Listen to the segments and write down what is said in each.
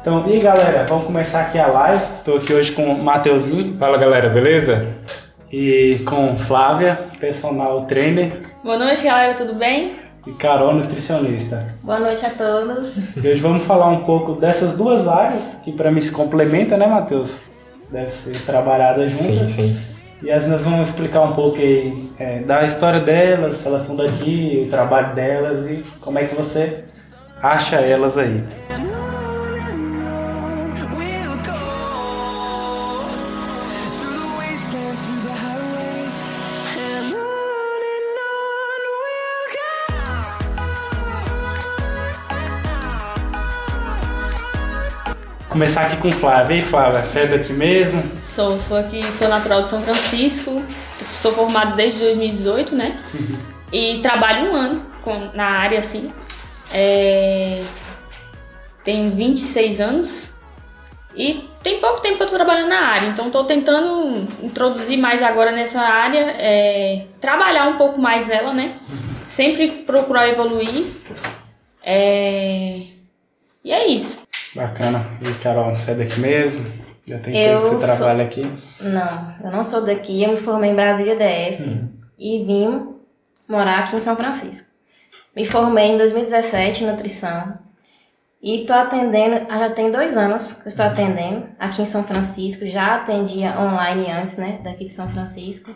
Então, e aí, galera, vamos começar aqui a live. Estou aqui hoje com o Mateuzinho. Fala galera, beleza? E com Flávia, personal trainer. Boa noite, galera, tudo bem? E Carol, nutricionista. Boa noite a todos. E hoje vamos falar um pouco dessas duas áreas que para mim se complementam, né, Matheus? Deve ser trabalhada juntas. Sim, sim. E as nós vamos explicar um pouco aí é, da história delas, se elas são daqui, o trabalho delas e como é que você acha elas aí. Começar aqui com Flávia. E Flávia, você é daqui mesmo? Sou, sou aqui, sou natural de São Francisco, sou formado desde 2018, né? E trabalho um ano com, na área, assim. É, tenho 26 anos e tem pouco tempo que eu tô trabalhando na área, então tô tentando introduzir mais agora nessa área, é, trabalhar um pouco mais nela, né? Sempre procurar evoluir. É, e é isso. Bacana. E Carol, você é daqui mesmo? Já tem Eu tempo que você sou- trabalha aqui? Não, eu não sou daqui, eu me formei em Brasília DF e vim morar aqui em São Francisco. Me formei em 2017 em nutrição e tô atendendo, já tem dois anos que eu estou atendendo aqui em São Francisco, já atendia online antes, né, daqui de São Francisco.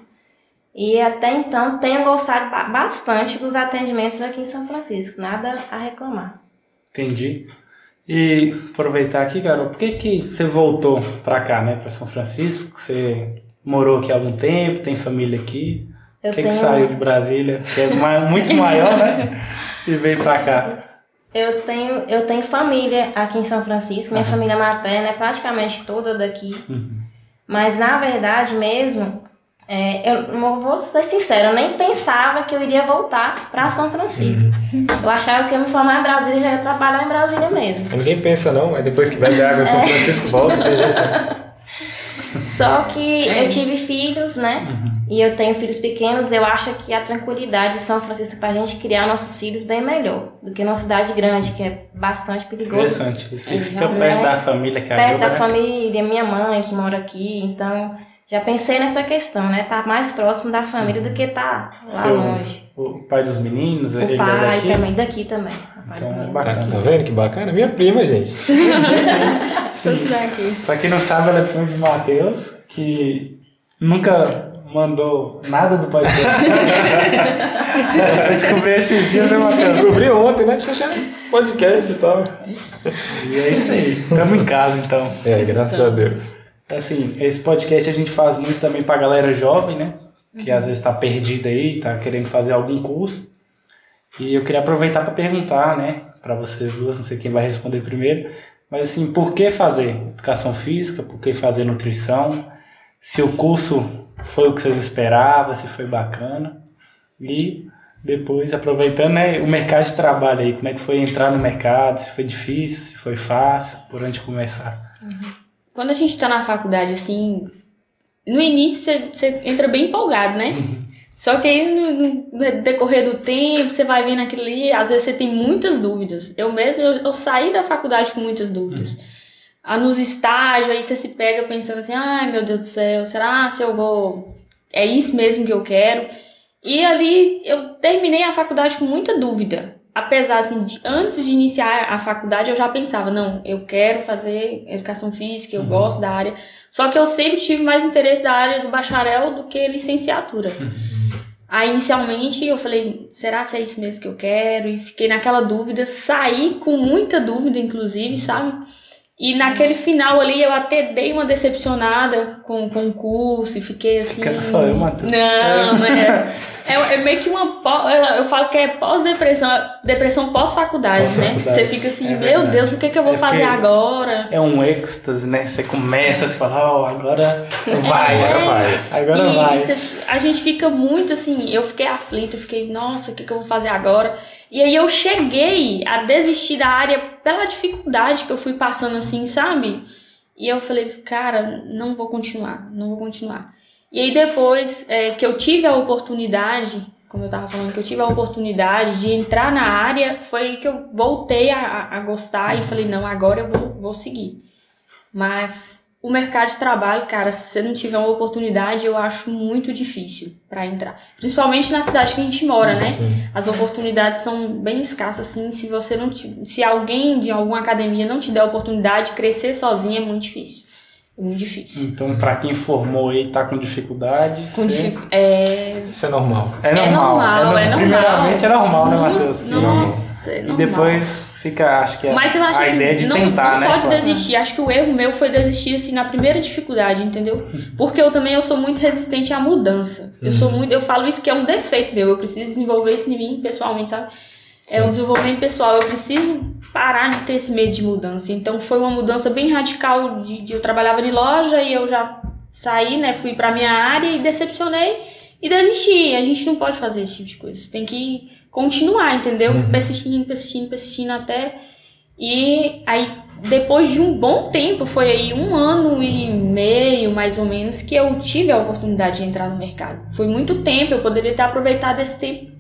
E até então tenho gostado ba- bastante dos atendimentos aqui em São Francisco, nada a reclamar. Entendi. E aproveitar aqui, Carol, por que, que você voltou pra cá, né, pra São Francisco? Você morou aqui há algum tempo, tem família aqui? Eu que, que tenho- saiu de Brasília, que é muito maior, né? E veio pra cá. Eu tenho, eu tenho família aqui em São Francisco, minha Aham. família materna é praticamente toda daqui. Uhum. Mas na verdade mesmo, é, eu não vou ser sincera, eu nem pensava que eu iria voltar para São Francisco. Eu achava que eu ia me formar em Brasília e já ia trabalhar em Brasília mesmo. Ninguém pensa não, mas depois que vai da água de São Francisco volta. Só que eu tive filhos, né? E eu tenho filhos pequenos, eu acho que a tranquilidade de São Francisco para a gente criar nossos filhos bem melhor do que numa cidade grande, que é bastante perigoso. Interessante. Você É, fica perto né? da família que perto ajuda, da né? família, minha mãe que mora aqui, então já pensei nessa questão, né? Tá mais próximo da família do que tá lá Seu- longe. O pai dos meninos, O ele é pai daqui? também, daqui também. Pai Então, é bacana. Tá, tá vendo que bacana? Minha prima, gente. Tudo bem aqui. Pra quem não sabe, ela é prima de Matheus, que nunca mandou nada do podcast. Eu descobri esses dias, né, Matheus? Descobri ontem, né? Tipo assim, podcast e tal. E é isso aí. Tamo em casa, então. É, graças a Deus. Assim, esse podcast a gente faz muito também pra galera jovem, né? Que às vezes tá perdida aí, tá querendo fazer algum curso. E eu queria aproveitar para perguntar, né, para vocês duas, não sei quem vai responder primeiro, mas assim, por que fazer educação física? Por que fazer nutrição? Se o curso foi o que vocês esperavam, se foi bacana. E depois, aproveitando, né, o mercado de trabalho aí, como é que foi entrar no mercado? Se foi difícil, se foi fácil, por onde começar? Quando a gente tá na faculdade, assim, no início você, entra bem empolgado, né? Só que aí no, no decorrer do tempo, você vai vendo aquilo ali, às vezes você tem muitas dúvidas. Eu mesmo, eu, eu saí da faculdade com muitas dúvidas. Ah, nos estágios, aí você se pega pensando assim, ai meu Deus do céu, será se eu vou. É isso mesmo que eu quero? E ali eu terminei a faculdade com muita dúvida. Apesar, assim, de antes de iniciar a faculdade, eu já pensava, não, eu quero fazer educação física, eu Uhum. gosto da área. Só que eu sempre tive mais interesse da área do bacharel do que licenciatura. Aí, inicialmente, eu falei, será se é isso mesmo que eu quero? E fiquei naquela dúvida, saí com muita dúvida, inclusive, sabe? E naquele final ali, eu até dei uma decepcionada com, com o curso e fiquei assim... Que só eu, Matheus. Não, é, é, é meio que uma... Eu, falo que é pós-depressão, depressão pós-faculdade, né? Pós-faculdade. Você fica assim, É meu verdade. Deus, o que, que eu vou É fazer agora? É um êxtase, né? Você começa, você fala, ó, agora vai, É. agora vai. Agora e vai. você- a gente fica muito assim, eu fiquei aflita, eu fiquei, nossa, o que, que eu vou fazer agora? E aí eu cheguei a desistir da área pela dificuldade que eu fui passando assim, sabe? E eu falei, cara, não vou continuar, não vou continuar. E aí depois é, que eu tive a oportunidade, como eu tava falando, que eu tive a oportunidade de entrar na área, foi que eu voltei a, a gostar e falei, não, agora eu vou, vou seguir. Mas o mercado de trabalho, cara, se você não tiver uma oportunidade, eu acho muito difícil para entrar. Principalmente na cidade que a gente mora, né? Sim. As oportunidades são bem escassas, assim. Se você não te- se alguém de alguma academia não te der a oportunidade, crescer sozinho é muito difícil. É muito difícil. Então, pra quem formou aí e tá com dificuldades. Com você- dificu- é, Isso é normal. É É normal. normal, é normal. Primeiramente é normal, né, Matheus? Nossa, é E normal. depois fica, acho que é Mas eu acho a assim, ideia de não, tentar, não né? pode Claro. desistir. Acho que o erro meu foi desistir assim na primeira dificuldade, entendeu? Porque eu também eu sou muito resistente à mudança. Eu sou muito, eu falo isso que é um defeito meu. Eu preciso desenvolver isso em mim pessoalmente, sabe? É um desenvolvimento pessoal. Eu preciso parar de ter esse medo de mudança. Então foi uma mudança bem radical de, de eu trabalhava em loja e eu já saí, né? Fui pra minha área e decepcionei e desisti. A gente não pode fazer esse tipo de coisa. Você tem que continuar, entendeu? Uhum. Persistindo, persistindo, persistindo até e aí, depois de um bom tempo, foi aí um ano e meio, mais ou menos, que eu tive a oportunidade de entrar no mercado. Foi muito tempo, eu poderia ter aproveitado esse tempo,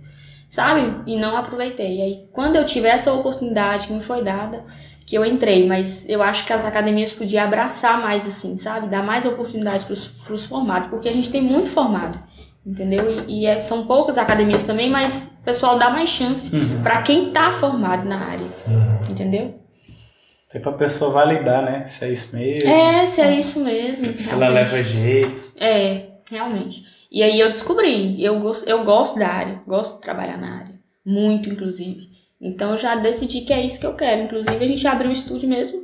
sabe? E não aproveitei. E aí, quando eu tive essa oportunidade que me foi dada, que eu entrei. Mas eu acho que as academias podiam abraçar mais, assim, sabe? Dar mais oportunidades para os formados, porque a gente tem muito formado. Entendeu? E, e é- são poucas academias também, mas o pessoal dá mais chance Uhum. para quem tá formado na área. Uhum. Entendeu? Até pra pessoa validar, né? Se é isso mesmo. É, se é isso mesmo. Se ela leva jeito. É, realmente. E aí eu descobri, eu gosto, eu gosto da área, gosto de trabalhar na área. Muito, inclusive. Então eu já decidi que é isso que eu quero. Inclusive a gente abriu um estúdio mesmo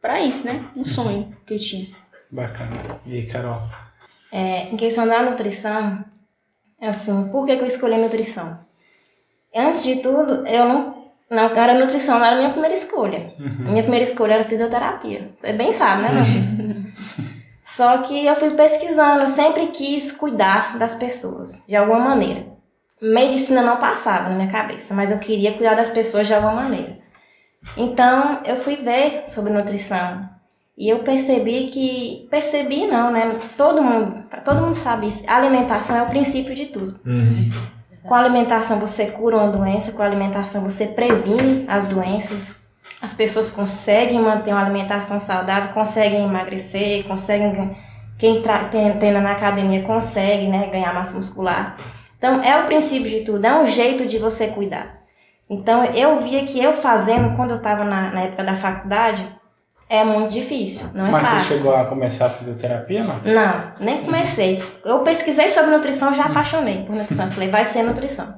pra isso, né? Um sonho que eu tinha. Bacana. E aí, Carol? É, em questão da nutrição, é assim, por que, que eu escolhi nutrição? Antes de tudo, eu não, não era nutrição, não era a minha primeira escolha. A minha primeira escolha era fisioterapia. Você bem sabe, né, Matheus? Só que eu fui pesquisando, eu sempre quis cuidar das pessoas, de alguma maneira. Medicina não passava na minha cabeça, mas eu queria cuidar das pessoas de alguma maneira. Então, eu fui ver sobre nutrição. E eu percebi que. Percebi não, né? Todo mundo, todo mundo sabe isso. A alimentação é o princípio de tudo. Uhum. Com a alimentação você cura uma doença, com a alimentação você previne as doenças. As pessoas conseguem manter uma alimentação saudável, conseguem emagrecer, conseguem. Quem treina na academia consegue né, ganhar massa muscular. Então, é o princípio de tudo, é um jeito de você cuidar. Então, eu via que eu fazendo, quando eu estava na, na época da faculdade, é muito difícil, não é Mas fácil. você chegou a começar a fisioterapia, não? Não, nem comecei. Eu pesquisei sobre nutrição, já apaixonei por nutrição. Falei, vai ser nutrição.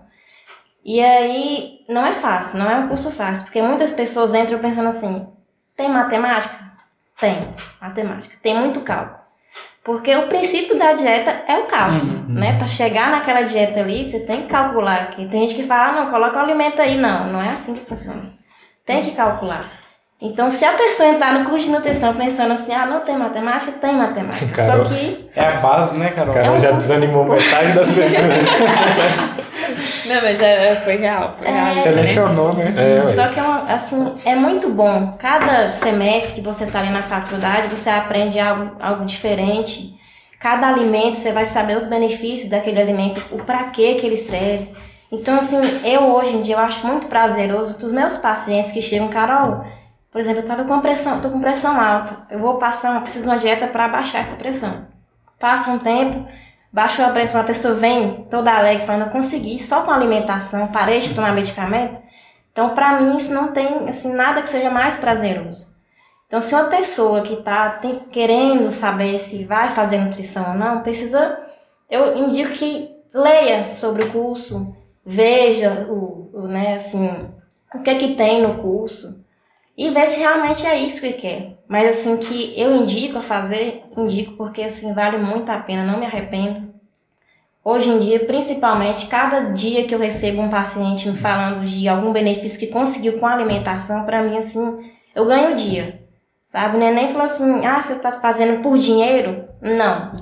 E aí, não é fácil, não é um curso fácil, porque muitas pessoas entram pensando assim: tem matemática? Tem, matemática. Tem muito cálculo. Porque o princípio da dieta é o cálculo, Uhum. né? Para chegar naquela dieta ali, você tem que calcular. Tem gente que fala, ah, não, coloca o alimento aí. Não, não é assim que funciona. Tem que calcular. Então, se a pessoa entrar no curso de nutrição pensando assim, ah, não tem matemática, tem matemática. Carol. Só que É a base, né, Carol? Carol um já curso- desanimou metade das pessoas. Não, mas é, foi real, foi É. real. Selecionou, né? É. Só que é, uma- assim, é muito bom. Cada semestre que você está ali na faculdade, você aprende algo, algo diferente. Cada alimento, você vai saber os benefícios daquele alimento, o para que que ele serve. Então, assim, eu hoje em dia eu acho muito prazeroso para os meus pacientes que chegam, Carol, por exemplo, eu tava com pressão, tô com pressão alta. Eu vou passar, eu preciso de uma dieta para baixar essa pressão. Passa um tempo, baixou a pressão, a pessoa vem toda alegre falando, eu consegui só com alimentação, parei de tomar medicamento. Então, para mim, isso não tem assim, nada que seja mais prazeroso. Então, se uma pessoa que está querendo saber se vai fazer nutrição ou não, precisa. Eu indico que leia sobre o curso, veja o, o, né, assim, o que é que tem no curso e ver se realmente é isso que quer. Mas assim que eu indico a fazer, indico porque assim vale muito a pena, não me arrependo. Hoje em dia, principalmente, cada dia que eu recebo um paciente me falando de algum benefício que conseguiu com a alimentação, para mim, assim, eu ganho o dia. Sabe? O neném falou assim: ah, você está fazendo por dinheiro? Não.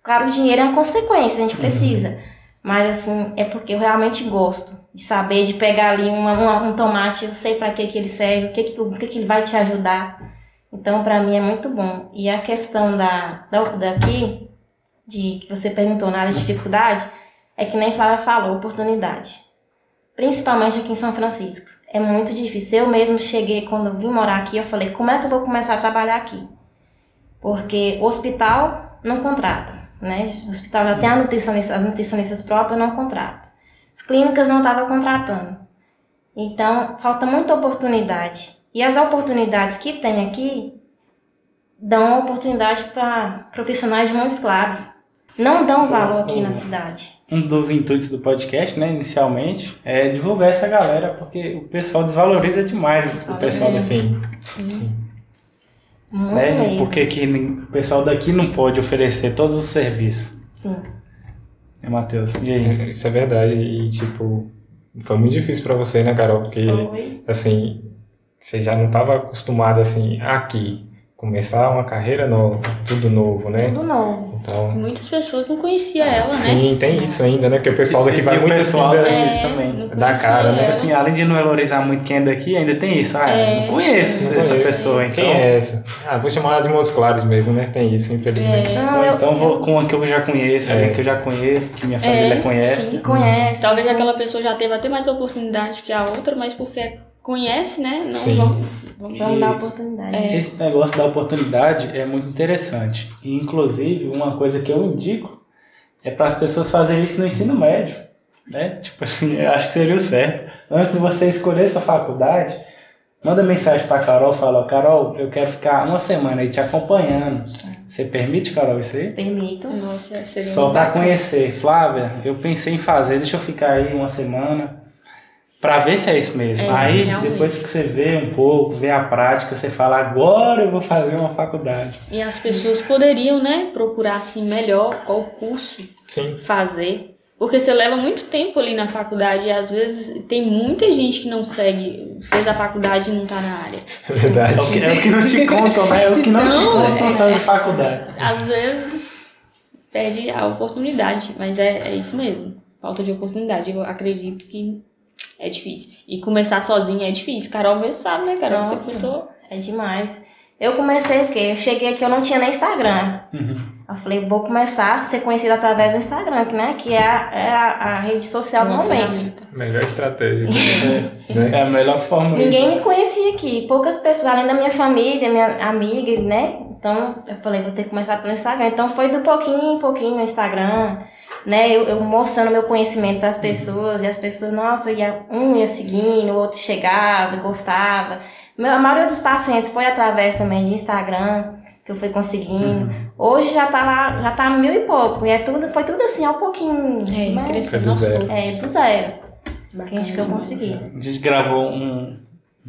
Claro, o dinheiro é uma consequência, a gente precisa. Mas, assim, é porque eu realmente gosto de saber, de pegar ali uma, uma- um tomate, eu sei para que, que ele serve, o que, que, o que, que ele vai te ajudar. Então, para mim, é muito bom. E a questão da, da daqui, de que você perguntou na área de dificuldade, é que nem Flávia falou, oportunidade. Principalmente aqui em São Francisco. É muito difícil. Eu mesmo cheguei, quando vim morar aqui, eu falei, como é que eu vou começar a trabalhar aqui? Porque hospital não contrata, né? O hospital já tem a nutricionista, as nutricionistas próprias não contratam. As clínicas não estavam contratando. Então, falta muita oportunidade. E as oportunidades que tem aqui dão oportunidade para profissionais de Montes Claros. Não dão valor aqui na cidade. Um dos intuitos do podcast, né, inicialmente, é divulgar essa galera, porque o pessoal desvaloriza demais o pessoal daqui. Sim. Sim. Muito Né? mesmo. Porque que o pessoal daqui não pode oferecer todos os serviços. Sim. É, Matheus, e aí? Isso é verdade. E, tipo, foi muito difícil pra você, né, Carol? Porque, Foi. assim, você já não estava acostumado, assim, aqui. Começar uma carreira nova, tudo novo, né? Tudo novo. Então, Muitas pessoas não conheciam ela, né? sim, tem isso ainda, né? Porque o pessoal daqui E- vai e muito assim pessoal da- tem- É, isso também. Da cara, né? ela. Assim, além de não valorizar muito quem é daqui, ainda tem isso. Ah, É. não conheço Não essa conheço. pessoa, então. Quem é essa? Ah, vou chamar ela de Montes Claros mesmo, né? Tem isso, infelizmente. É. Não, Ou eu- então vou com uma que eu já conheço, É. que eu já conheço, que minha família É, conhece. Que conhece. Talvez sim. aquela pessoa já teve até mais oportunidade que a outra, mas porque conhece, né? Não Sim. vamos, vamos Vamos dar oportunidade. É. Esse negócio da oportunidade é muito interessante. E, inclusive, uma coisa que eu indico é para as pessoas fazerem isso no ensino médio. Né? Tipo assim, eu acho que seria o certo. Antes de você escolher sua faculdade, manda mensagem para Carol, fala, Carol, eu quero ficar uma semana aí te acompanhando. Você permite, Carol, isso aí? Permito. Nossa, seria Só para conhecer. Flávia, eu pensei em fazer, deixa eu ficar aí uma semana para ver se é isso mesmo. É, aí, realmente. depois que você vê um pouco, vê a prática, você fala, agora eu vou fazer uma faculdade. E as pessoas poderiam, né, procurar assim melhor qual curso Sim. fazer. Porque você leva muito tempo ali na faculdade e às vezes tem muita gente que não segue, fez a faculdade e não tá na área. É verdade. É o que, é o que não te contam, né? É o que não, te Não, contam é- sobre faculdade. Às vezes perde a oportunidade, mas é, é isso mesmo. Falta de oportunidade. Eu acredito que é difícil. E começar sozinha é difícil. Carol mesmo sabe, né, Carol? Você Nossa. começou. É demais. Eu comecei o quê? Eu cheguei aqui, eu não tinha nem Instagram. Uhum. Eu falei, vou começar a ser conhecida através do Instagram, que, né? Que é a, é a, a rede social do momento. Melhor estratégia. É, né? é a melhor forma. Ninguém me conhecia aqui, poucas pessoas, além da minha família, minha amiga, né? Então eu falei, vou ter que começar pelo Instagram. Então foi do pouquinho em pouquinho no Instagram, né? Eu, eu mostrando meu conhecimento para as pessoas, e as pessoas, nossa, ia, um ia seguindo, o outro chegava, gostava. Meu- A maioria dos pacientes foi através também de Instagram que eu fui conseguindo. Hoje já tá lá, já tá mil e pouco. E é tudo, foi tudo assim, ao pouquinho. É, mas- crescendo do zero. é, do zero. Que Bacana acho que eu consegui. A gente gravou um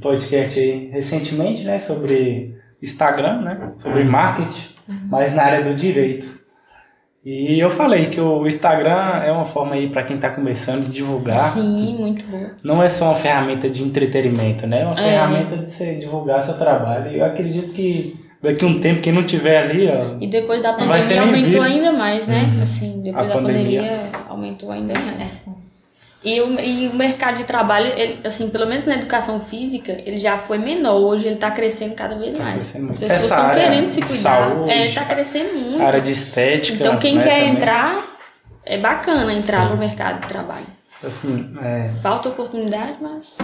podcast aí recentemente, né? Sobre Instagram, né? Sobre marketing, mas na área do direito. E eu falei que o Instagram é uma forma aí para quem está começando de divulgar. Sim, muito boa. Não é só uma ferramenta de entretenimento, né? É uma É. ferramenta de você divulgar seu trabalho. E eu acredito que daqui a um tempo, quem não tiver ali, ó, E depois da pandemia aumentou visto. ainda mais, né? Assim, depois A da pandemia. pandemia. aumentou ainda É, mais. E o, e o mercado de trabalho, ele, assim, pelo menos na educação física, ele já foi menor. Hoje ele tá crescendo cada vez Tá mais. crescendo As pessoas Essa estão área querendo se cuidar. saúde, é, tá crescendo muito. área de estética. Então quem né, quer também. entrar, é bacana entrar Sim. no mercado de trabalho. Assim, é, Falta oportunidade, mas.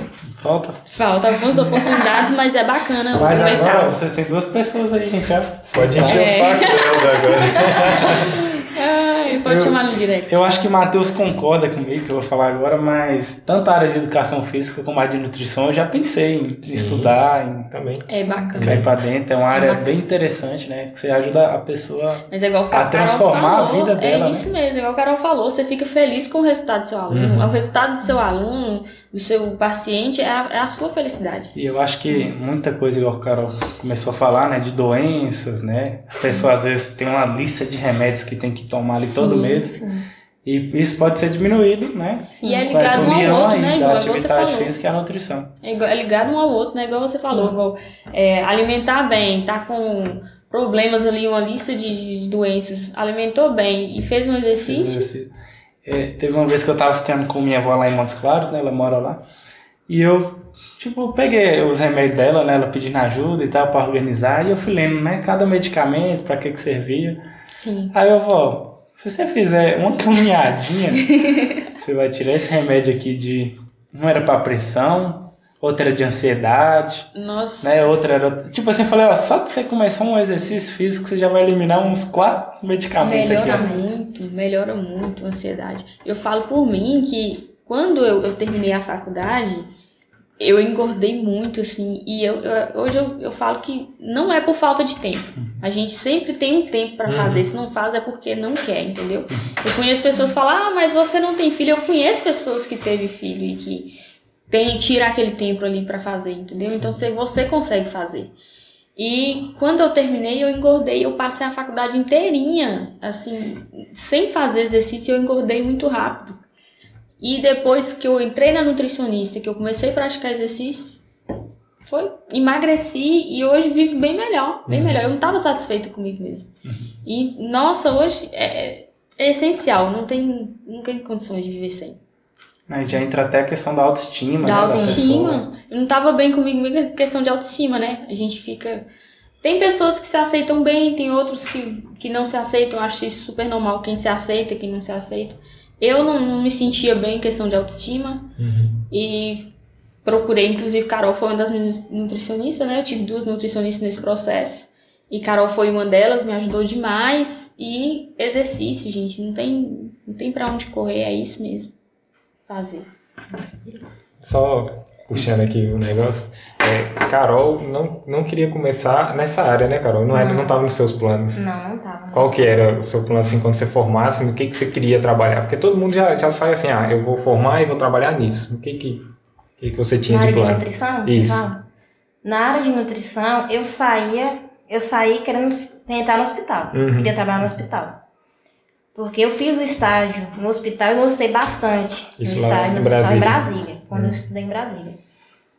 falta. Falta algumas oportunidades, mas é bacana Mas o agora mercado. vocês têm duas pessoas aí, gente. ó. Pode encher É. o saco dela agora. Ai, pode Eu- chamar no direct. Eu acho que o Matheus concorda comigo, que eu vou falar agora, mas tanto a área de educação física como a de nutrição, eu já pensei em Sim. estudar, em Também. É bacana. cair pra dentro. É uma área bacana. bem interessante, né? Que você ajuda a pessoa. Mas é A transformar a falou, vida dela, É isso mesmo, igual o Carol falou, você fica feliz com o resultado do seu aluno. Uhum. O resultado do seu aluno, do seu paciente, é a, é a sua felicidade. E eu acho que muita coisa, igual o Carol começou a falar, né? De doenças, né? A pessoa às vezes tem uma lista de remédios que tem que tomar ali todo Sim, mês. sim. E isso pode ser diminuído, né? E é ligado um ao outro, né, João? Igual você falou. física e a nutrição. É, igual- é ligado um ao outro, né? Igual você falou, igual é, alimentar bem, tá com problemas ali, uma lista de, de doenças, alimentou bem e fez um exercício, exercício. É, teve uma vez que eu tava ficando com minha avó lá em Montes Claros, né? Ela mora lá. E eu, tipo, peguei os remédios dela, né? Ela pedindo ajuda e tal, pra organizar. E eu fui lendo, né? Cada medicamento, pra que que servia. sim. Aí eu, vó, se você fizer uma caminhadinha, você vai tirar esse remédio aqui de. Não era pra pressão, outra era de ansiedade, Nossa. né? Outra era. Tipo assim, eu falei, ó, só de você começar um exercício físico, você já vai eliminar uns quatro medicamentos aqui, Melhora muito, melhora muito a ansiedade. Eu falo por mim que quando eu, eu terminei a faculdade, eu engordei muito, assim, e eu, eu- hoje eu, eu falo que não é por falta de tempo. A gente sempre tem um tempo pra Uhum. fazer, se não faz é porque não quer, entendeu? Eu conheço pessoas que falam, ah, mas você não tem filho. Eu conheço pessoas que teve filho e que tem, tira aquele tempo ali pra fazer, entendeu? Então você, você consegue fazer. E quando eu terminei, eu engordei, eu passei a faculdade inteirinha, assim, sem fazer exercício, eu engordei muito rápido. E depois que eu entrei na nutricionista, que eu comecei a praticar exercício, foi, emagreci e hoje vivo bem melhor, bem melhor. Eu não estava satisfeita comigo mesmo. E, nossa, hoje é, é essencial, não tem, não tem condições de viver sem. Aí já entra até a questão da autoestima, Da né? autoestima. Eu não tava bem comigo mesmo, questão de autoestima, né? A gente fica. Tem pessoas que se aceitam bem, tem outros que, que não se aceitam. Eu acho isso super normal. Quem se aceita, quem não se aceita. Eu não, não me sentia bem em questão de autoestima. E procurei, inclusive, Carol foi uma das minhas nutricionistas, né? Eu tive duas nutricionistas nesse processo. E Carol foi uma delas, me ajudou demais. E exercício, gente. Não tem, não tem pra onde correr, é isso mesmo. Fazer. Só puxando aqui o negócio, é, Carol não, não queria começar nessa área, né, Carol? Não, era, não tava nos seus planos. Não, não tava. Qual que era o seu plano, assim, quando você formasse, no que, que você queria trabalhar? Porque todo mundo já, já sai assim, ah, eu vou formar e vou trabalhar nisso. O que que, que, que você tinha Na de área de plano? nutrição? Isso. Na área de nutrição, eu saía, eu saí querendo tentar no hospital. Uhum. Queria trabalhar no hospital. Porque eu fiz o estágio no hospital e gostei bastante Isso no estágio no hospital em Brasília. Brasília, quando eu estudei em Brasília.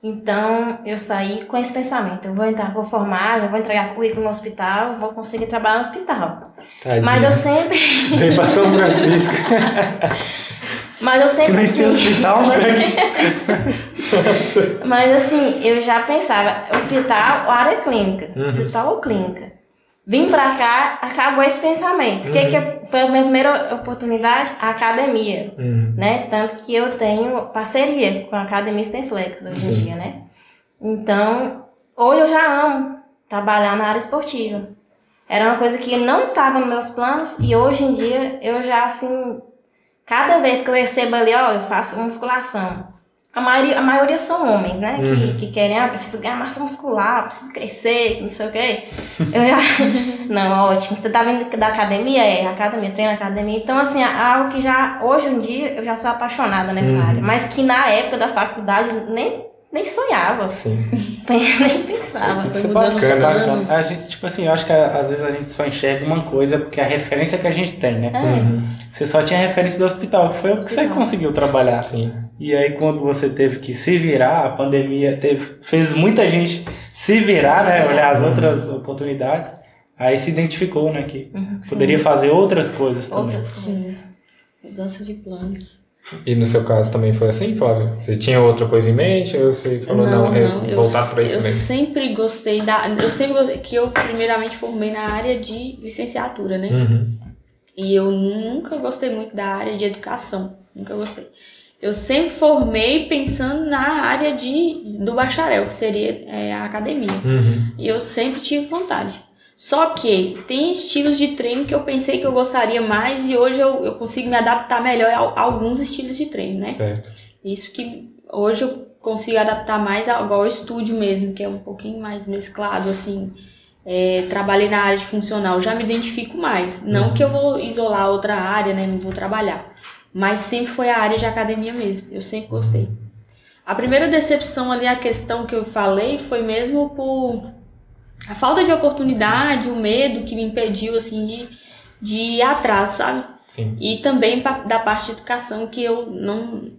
Então, eu saí com esse pensamento, eu vou entrar, vou formar, já vou entregar currículo no hospital, vou conseguir trabalhar no hospital. Tadinho. Mas eu sempre, Veio pra São Francisco. mas eu Que sempre nem tem assim, hospital, né? Mas assim, eu já pensava, hospital ou área clínica. Uhum. Hospital ou clínica. Vim pra cá, acabou esse pensamento. O que, Uhum. que eu- foi a minha primeira oportunidade? A academia. Hum, Né? Tanto que eu tenho parceria com a Academia Stenflex hoje Sim. em dia, né? Então, hoje eu já amo trabalhar na área esportiva. Era uma coisa que não estava nos meus planos e hoje em dia eu já, assim, cada vez que eu recebo ali, ó, eu faço musculação. A maioria, a maioria são homens, né? Uhum. Que, que querem, ah, preciso ganhar massa muscular, preciso crescer, não sei o quê. Eu já... não, ótimo. Você tá vindo da academia? É, academia, treino na academia. Então, assim, é algo que já, hoje em dia, eu já sou apaixonada nessa Uhum. área. Mas que na época da faculdade, nem, nem sonhava, sim. nem pensava. Foi Isso é mudando os bacana, planos. A gente, tipo assim, eu acho que às vezes a gente só enxerga uma coisa porque é a referência que a gente tem, né? É. Uhum, Você só tinha referência do hospital, que foi o que você conseguiu trabalhar. sim. E aí quando você teve que se virar, a pandemia teve, fez muita gente se virar, né? Olhar as outras oportunidades. Aí se identificou, né? Que Uhum, sim. poderia fazer outras coisas também. Outras coisas. Mudança de planos. E no seu caso também foi assim, Flávio? Você tinha outra coisa em mente ou você falou, não, é eu, voltar para isso eu mesmo? sempre gostei da. Eu sempre gostei, que eu primeiramente formei na área de licenciatura, né? Uhum, E eu nunca gostei muito da área de educação. Nunca gostei. Eu sempre formei pensando na área de, do bacharel, que seria é, a academia. uhum, E eu sempre tive vontade. Só que tem estilos de treino que eu pensei que eu gostaria mais e hoje eu, eu consigo me adaptar melhor a, a alguns estilos de treino, né? certo. Isso que hoje eu consigo adaptar mais ao, ao estúdio mesmo, que é um pouquinho mais mesclado, assim. É, trabalhei na área de funcional, já me identifico mais. Não que eu vou isolar outra área, né? Não vou trabalhar. Mas sempre foi a área de academia mesmo. Eu sempre gostei. A primeira decepção ali, a questão que eu falei, foi mesmo por a falta de oportunidade, o medo que me impediu, assim, de, de ir atrás, sabe? Sim. E também da parte de educação que eu não,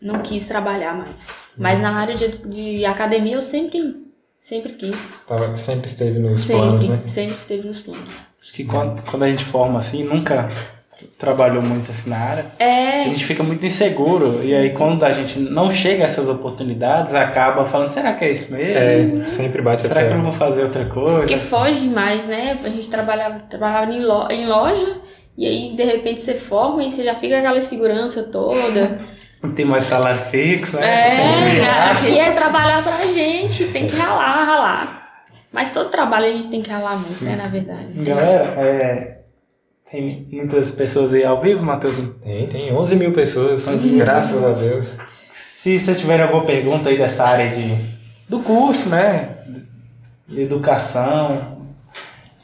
não quis trabalhar mais. Mas na área de, de academia eu sempre, sempre quis. Tava, sempre esteve nos Sempre, planos, né? sempre esteve nos planos. Acho que quando, quando a gente forma assim, nunca trabalhou muito assim na área, a É, gente fica muito inseguro. E aí quando a gente não chega a essas oportunidades, acaba falando, será que é isso mesmo? É, sempre bate Será que eu essa... não vou fazer outra coisa? porque foge mais, né? A gente trabalhava, trabalhava em, lo- em loja E aí, de repente, você forma e você já fica com aquela segurança toda. Não tem mais salário fixo, né? É, aqui é trabalhar pra gente, tem que ralar, ralar. Mas todo trabalho a gente tem que ralar muito, Sim. né, na verdade. Galera, é, tem muitas pessoas aí ao vivo, Matheusinho? Tem, tem 11 mil pessoas, 11 mil graças a Deus. Se você tiver alguma pergunta aí dessa área de, do curso, né? De educação,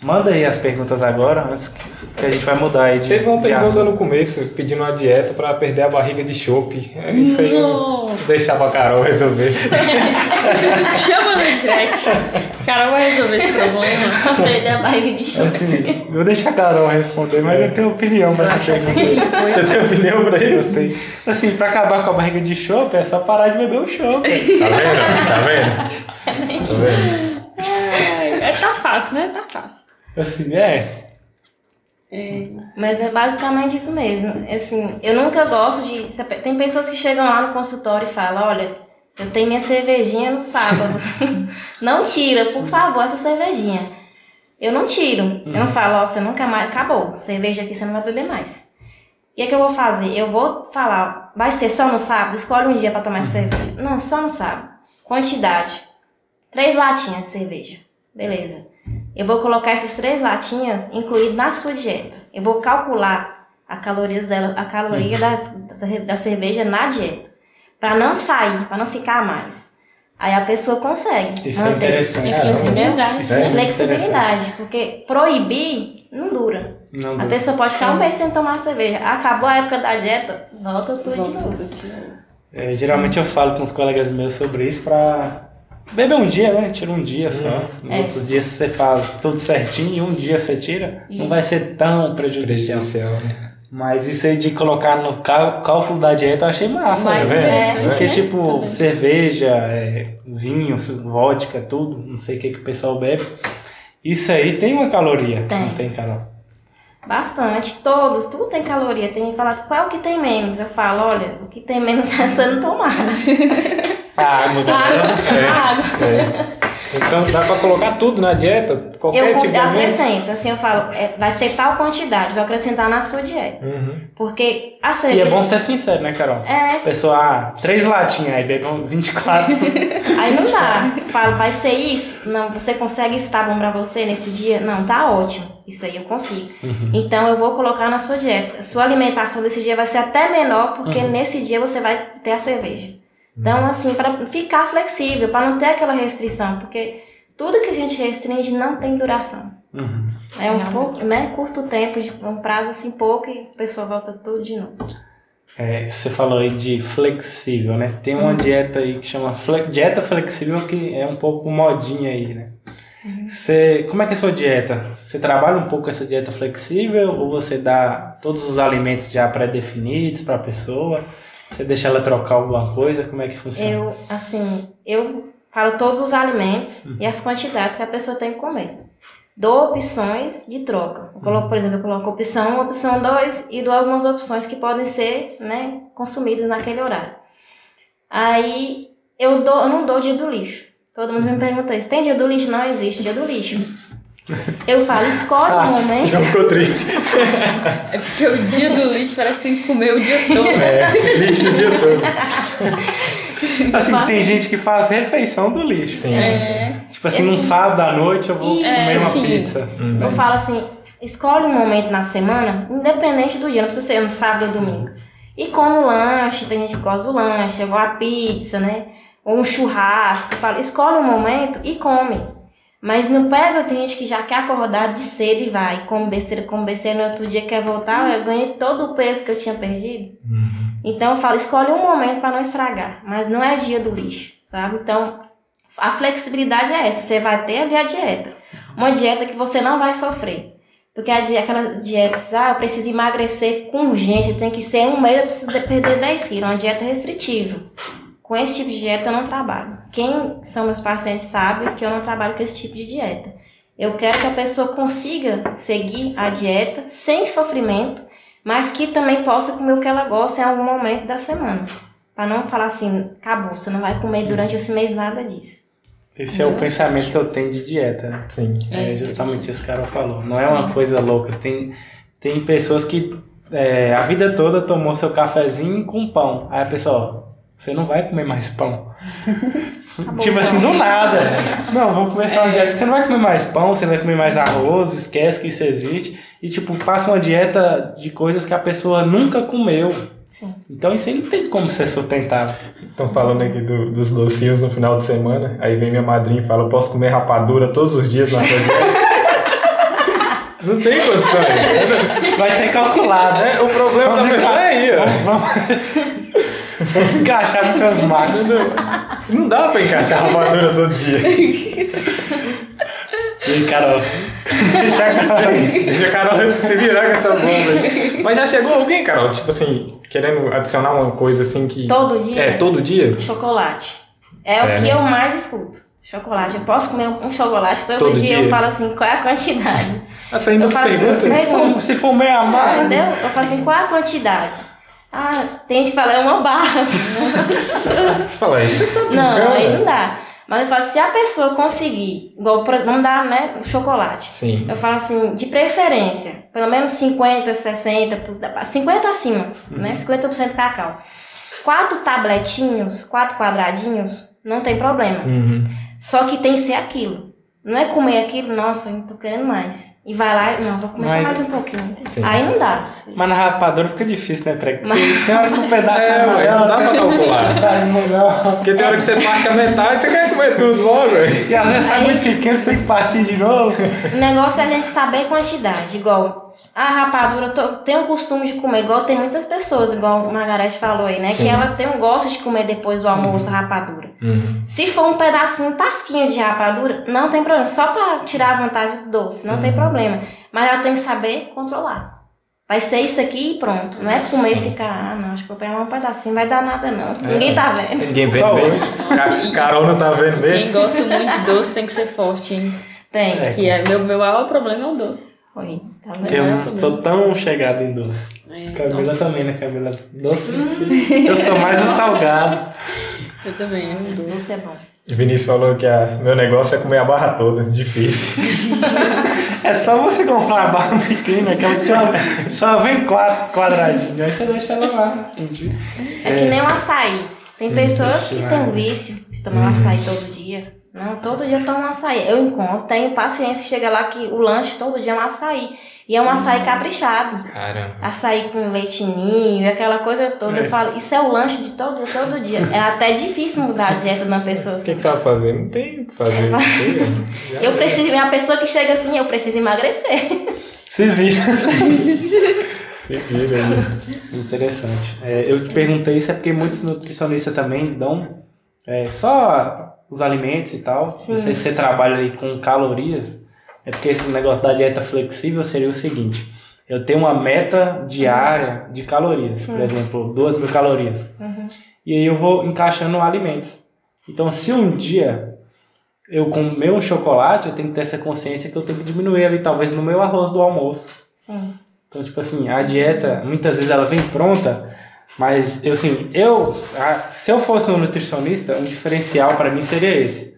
manda aí as perguntas agora, antes que, que a gente vai mudar aí de Teve uma pergunta no começo, pedindo uma dieta pra perder a barriga de chope. É isso aí. Deixar pra Carol resolver. Chama no direct. Cara, vai resolver esse problema. Perder a barriga de choque. Assim, eu vou deixar a Carol responder, mas eu tenho opinião pra essa pergunta. Você tem opinião pra Eu isso? tenho. Assim, pra acabar com a barriga de chope, é só parar de beber o chope. Tá vendo? Tá vendo? Tá vendo? É, tá fácil, né? Tá fácil. Assim, é. Mas é basicamente isso mesmo. Assim, eu nunca gosto de. Tem pessoas que chegam lá no consultório e falam: olha, eu tenho minha cervejinha no sábado. não tira, por favor, essa cervejinha. Eu não tiro. Eu não falo, ó, você nunca mais. Acabou. Cerveja aqui você não vai beber mais. O que é que eu vou fazer? Eu vou falar, vai ser só no sábado? Escolhe um dia pra tomar essa cerveja. Não, só no sábado. Quantidade. Três latinhas de cerveja. Beleza. Eu vou colocar essas três latinhas incluídas na sua dieta. Eu vou calcular a calorias dela, a caloria das, da, cerveja na dieta. Pra não sair, pra não ficar mais. Aí a pessoa consegue Isso é manter. interessante. É Caramba. flexibilidade. Isso é Flexibilidade, porque proibir não dura. Não, A não. pessoa pode ficar um mês sem tomar cerveja. Acabou a época da dieta, volta tudo de Volta novo. tudo de novo. É, geralmente eu falo com os colegas meus sobre isso pra beber um dia, né? Tira um dia só. Nos É. outros dias você faz tudo certinho e um dia você tira. Não Isso. vai ser tão prejudicial. Prejudicial, né? Mas isso aí de colocar no cá- cálculo da dieta eu achei massa, Mais né? interessante, Porque, né? tipo, Também. cerveja, é, vinho, vodka, tudo, não sei o que, que o pessoal bebe. Isso aí tem uma caloria. Tem. Não tem, Carol? Bastante, todos, tudo tem caloria. Tem que falar qual é o que tem menos. Eu falo, olha, o que tem menos é você não tomar. A água. Água. É. Então dá pra colocar tudo na dieta? Qualquer Eu, tipo de acrescento, assim, eu falo, é, vai ser tal quantidade, vou acrescentar na sua dieta. Uhum. Porque a E cerveja. é bom ser sincero, né, Carol? É, pessoa, ah, três latinhas, aí bebe um 24. aí não dá. Falo, vai ser isso? Não, você consegue estar bom pra você nesse dia? Não, tá ótimo. Isso aí eu consigo. Então eu vou colocar na sua dieta. Sua alimentação desse dia vai ser até menor, porque nesse dia você vai ter a cerveja. Então, assim, para ficar flexível, para não ter aquela restrição, porque tudo que a gente restringe não tem duração. Uhum. É um Realmente. pouco, né? Curto tempo, um prazo assim pouco e a pessoa volta tudo de novo. É, você falou aí de flexível, né? Tem uma dieta aí que chama fle- dieta flexível que é um pouco modinha aí, né? Você, como é que é a sua dieta? Você trabalha um pouco essa dieta flexível ou você dá todos os alimentos já pré-definidos para a pessoa? Você deixa ela trocar alguma coisa? Como é que funciona? Eu, assim, eu falo todos os alimentos e as quantidades que a pessoa tem que comer. Dou opções de troca. Eu coloco, por exemplo, eu coloco opção 1, opção 2 e dou algumas opções que podem ser, né, consumidas naquele horário. Aí eu, dou, eu não dou dia do lixo. Todo mundo me pergunta isso. Tem dia do lixo? Não existe dia do lixo. Eu falo, escolhe um Ah, momento. Já ficou triste. É porque o dia do lixo parece que tem que comer o dia todo. É, lixo o dia todo. Assim, tem gente que faz refeição do lixo. Sim. É. Tipo assim, num sábado à noite eu vou Isso, comer uma sim. pizza. Uhum. Eu falo assim, escolhe um momento na semana, independente do dia, não precisa ser no sábado ou domingo. E come o lanche, tem gente que gosta do lanche, ou a pizza, né? Ou um churrasco. Eu falo, escolhe um momento e come. Mas não pega, tem gente que já quer acordar de cedo e vai, come besteira, come besteira, no outro dia quer voltar, eu ganhei todo o peso que eu tinha perdido. Uhum. Então eu falo, escolhe um momento para não estragar, mas não é dia do lixo, sabe? Então a flexibilidade é essa, você vai ter ali a dieta. Uma dieta que você não vai sofrer. Porque a di- aquelas dietas, ah, eu preciso emagrecer com urgência, tem que ser um mês, eu preciso de- perder 10 quilos, uma dieta restritiva. Com esse tipo de dieta eu não trabalho. Quem são meus pacientes sabe que eu não trabalho com esse tipo de dieta. Eu quero que a pessoa consiga seguir a dieta sem sofrimento, mas que também possa comer o que ela gosta em algum momento da semana. Pra não falar assim, acabou, você não vai comer durante esse mês nada disso. Esse é o pensamento que eu tenho de dieta, né? Sim. É É, justamente isso que o cara falou. Não é uma coisa louca. Tem, tem pessoas que é, a vida toda tomou seu cafezinho com pão. Aí a pessoa, ó, você não vai comer mais pão. tipo assim, do nada. Não, vou começar uma dieta. Você não vai comer mais pão, você vai comer mais arroz, esquece que isso existe. E tipo, passa uma dieta de coisas que a pessoa nunca comeu. Sim. Então isso aí não tem como ser sustentável. Estão falando aqui do- dos docinhos no final de semana. Aí vem minha madrinha e fala: Eu posso comer rapadura todos os dias na sua dieta? Não tem condições. Vai ser calculado. É, o problema da pessoa é aí, ó. Vamos encaixar nos seus macros. Não dá pra encaixar rapadura todo dia. E aí, Carol? Deixa a Carol. Deixa a Carol se virar com essa bomba aí. Mas já chegou alguém, Carol, tipo assim, querendo adicionar uma coisa assim que. Todo dia? É, todo dia? Chocolate. É, É, o que né? eu mais escuto. Chocolate. Eu posso comer um chocolate todo, Todo dia, dia. eu falo assim, qual é a quantidade? Essa ainda Eu faço pergunta. assim, Se for, se for meio amargo. Entendeu? Eu falo assim, qual é a quantidade? Ah, tem gente que fala, é uma barra. Você fala, você tá brincando? não, aí não dá. Mas eu falo, se a pessoa conseguir, igual, vamos dar, né, um chocolate. Sim. Eu falo assim, de preferência, pelo menos 50, 60, por- 50 acima, né? 50% cacau. Quatro tabletinhos, quatro quadradinhos, não tem problema. Uhum. Só que tem que ser aquilo. Não é comer aquilo, nossa, eu tô querendo mais. E vai lá, não, vou comer só Mas- mais um pouquinho. Sim. Aí não dá. Mas na rapadura fica difícil, né, prego? Porque Mas- tem hora que um pedaço É, é, ué, não dá pra calcular. sai menor. Porque tem hora que você parte a metade e você quer comer tudo logo. velho. E às vezes sai Aí- muito pequeno, você tem que partir de novo. O negócio é a gente saber a quantidade. Igual, a rapadura, eu tô- tenho o costume de comer, igual tem muitas pessoas, igual a Margarete falou aí, né? Sim. Que ela tem um gosto de comer depois do almoço a rapadura. Uhum. Se for um pedacinho, um tasquinho de rapadura, não tem problema. Só pra tirar a vontade do doce, não tem problema. Mas ela tem que saber controlar. Vai ser isso aqui e pronto. Não é comer e ficar, ah, não, acho que vou pegar um pedacinho, vai dar nada não. Ninguém tá vendo. Ninguém vê mesmo. Carol não tá vendo mesmo. Quem gosta muito de doce tem que ser forte, hein? Tem. É. Que é, meu, meu maior problema é o doce. Oi, tá vendo? Eu é não problema. sou tão chegado em doce. É, Camila nossa, também, né, Camila? Doce. Eu sou mais o salgado. Eu também, é um doce. Isso é bom. O Vinícius falou que a, meu negócio é comer a barra toda. Difícil. É só você comprar a barra pequena, aquela que só, só vem quatro quadradinhos. Aí você deixa ela lá. gente. É que nem o açaí. Tem pessoas que Hum, têm é. o vício de tomar um açaí todo dia. Não, todo dia eu tomo um açaí. Eu encontro, tenho paciência, chega lá que o lanche todo dia é um açaí. E é um açaí caprichado. Caramba. Açaí com leitinho e aquela coisa toda. É. Eu falo, isso é o lanche de todo dia, todo dia. É até difícil mudar a dieta de uma pessoa O que, assim. que você vai fazer? Não tem o que fazer. Já Eu é. preciso, a pessoa que chega assim, eu preciso emagrecer. Se vira. Se vira aí. Interessante. É, eu te perguntei isso é porque muitos nutricionistas também dão é, só os alimentos e tal. Sim. Não sei se você trabalha aí com calorias. É porque esse negócio da dieta flexível seria o seguinte. Eu tenho uma meta diária de calorias. Por Sim. exemplo, 2 mil calorias. Uhum. E aí eu vou encaixando alimentos. Então, se um dia eu comer um chocolate, eu tenho que ter essa consciência que eu tenho que diminuir ali, talvez, no meu arroz do almoço. Sim. Então, tipo assim, a dieta, muitas vezes ela vem pronta, mas eu, assim, eu, se eu fosse no nutricionista, um diferencial para mim seria esse.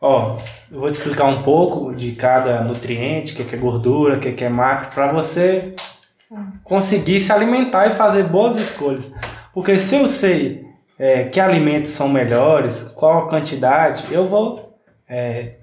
Ó, eu vou te explicar um pouco de cada nutriente, o que que é gordura, o que que é macro, para você Sim. conseguir se alimentar e fazer boas escolhas. Porque se eu sei é, que alimentos são melhores, qual a quantidade, eu vou é,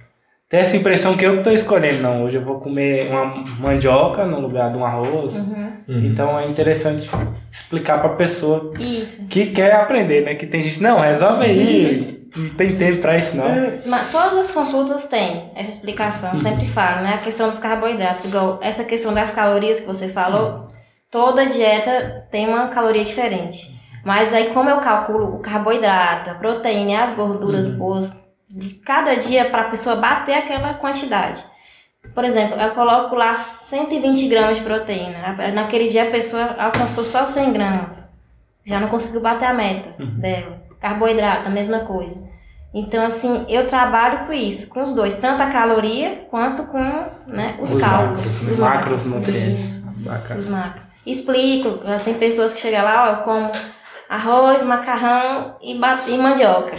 ter essa impressão que eu que estou escolhendo. Não, hoje eu vou comer uma mandioca no lugar de um arroz. Uhum. Uhum. Então é interessante explicar para a pessoa Isso. que quer aprender, né? Que tem gente, não, resolve aí, não tem tempo para isso não. Hum, mas todas as consultas têm essa explicação, eu sempre falo, né? A questão dos carboidratos, igual essa questão das calorias que você falou, toda dieta tem uma caloria diferente. Mas aí, como eu calculo o carboidrato, a proteína as gorduras boas de cada dia para a pessoa bater aquela quantidade. Por exemplo, eu coloco lá 120 gramas de proteína. Naquele dia a pessoa alcançou só 100 gramas. Já não conseguiu bater a meta dela. Carboidrato, a mesma coisa. Então, assim, eu trabalho com isso, com os dois, tanto a caloria quanto com né, os, cálculos. macros, né? os macros nutrientes. Bacana. Os macros. Explico, ah, tem pessoas que chegam lá, ó, eu como arroz, macarrão e, e mandioca.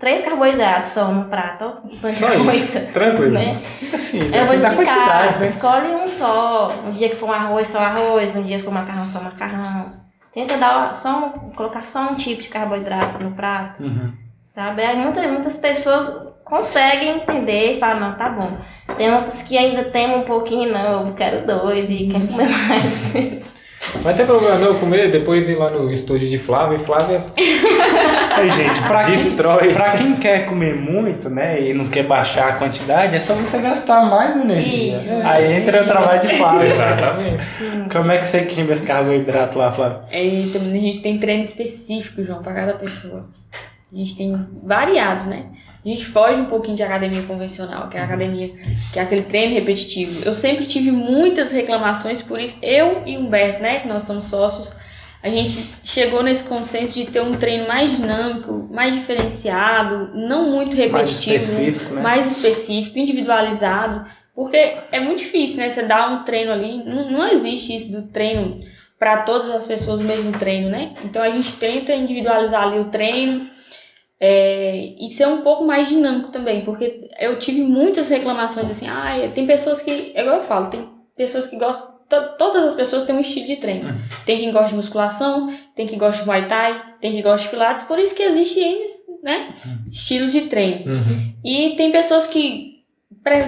três carboidratos só no prato. ó. Só isso. Tranquilo. Né? Assim, Eu vou explicar. né? Escolhe um só. Um dia que for um arroz, só arroz. Um dia que for macarrão, só macarrão. Tenta dar só um, colocar só um tipo de carboidrato no prato. Uhum. Sabe? Aí muitas, muitas pessoas conseguem entender e falam, não, tá bom. Tem outras que ainda temem um pouquinho, não, eu quero dois e quer comer mais. Mas tem problema não comer, depois ir lá no estúdio de Flávia. E Flávia Aí, gente, pra quem, destrói. pra quem quer comer muito, né, e não quer baixar a quantidade, é só você gastar mais energia. Isso. Aí entra o trabalho de Flávio. Exatamente. Como é que você queima esse carboidrato lá, Flávio? É, e também a gente tem treino específico, João, para cada pessoa. A gente tem variado, né? A gente foge um pouquinho de academia convencional, que é a academia, que é aquele treino repetitivo. Eu sempre tive muitas reclamações, por isso eu e Humberto, né, que nós somos sócios, a gente chegou nesse consenso de ter um treino mais dinâmico, mais diferenciado, não muito Mais repetitivo, específico, né? mais específico, individualizado, porque é muito difícil, né? Você dá um treino ali, não, não existe isso do treino para todas as pessoas o mesmo treino, né? Então a gente tenta individualizar ali o treino é, e ser um pouco mais dinâmico também, porque eu tive muitas reclamações assim, ah, tem pessoas que, é igual eu falo, tem pessoas que gostam, to- todas as pessoas têm um estilo de treino. Uhum. Tem quem gosta de musculação, tem quem gosta de Muay Thai, tem quem gosta de Pilates, por isso que existe N, né, estilos de treino. Uhum. E tem pessoas que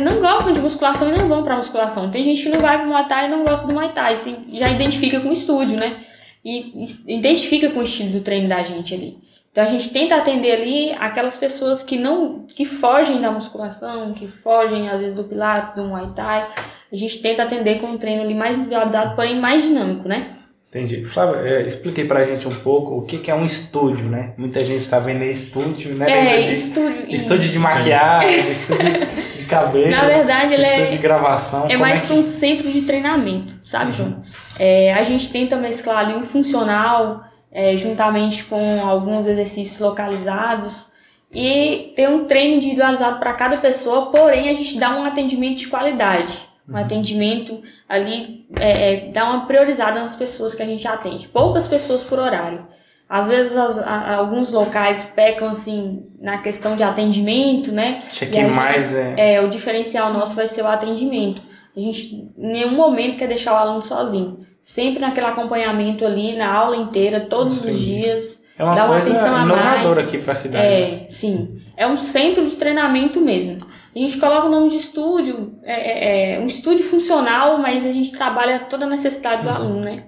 não gostam de musculação e não vão pra musculação. Tem gente que não vai pro Muay Thai e não gosta do Muay Thai. Tem- já identifica com o estúdio, né? E identifica com o estilo do treino da gente ali. Então a gente tenta atender ali aquelas pessoas que não que fogem da musculação, que fogem às vezes do pilates, do Muay Thai. A gente tenta atender com um treino ali mais individualizado, porém mais dinâmico, né? Entendi. Flávio, é, expliquei pra gente um pouco o que, que é um estúdio, né? Muita gente está vendo aí estúdio, né? É, estúdio. Estúdio de maquiagem, estúdio de cabelo. Na verdade, ele estúdio é de gravação. É mais que- para um centro de treinamento, sabe, João? É, a gente tenta mesclar ali um funcional, é, juntamente com alguns exercícios localizados e ter um treino individualizado para cada pessoa, porém a gente dá um atendimento de qualidade. Um atendimento ali, é, é, dá uma priorizada nas pessoas que a gente atende. Poucas pessoas por horário. Às vezes as- a- alguns locais pecam assim na questão de atendimento, né? Acho que gente- mais é. É, o diferencial nosso vai ser o atendimento. A gente em nenhum momento quer deixar o aluno sozinho. Sempre naquele acompanhamento ali, na aula inteira, todos os Entendi. dias. É uma dá uma coisa atenção a inovadora mais. aqui pra cidade. né? É, sim. É um centro de treinamento mesmo. A gente coloca o nome de estúdio, é, é- é um estúdio funcional, mas a gente trabalha toda a necessidade Uhum. do aluno, né?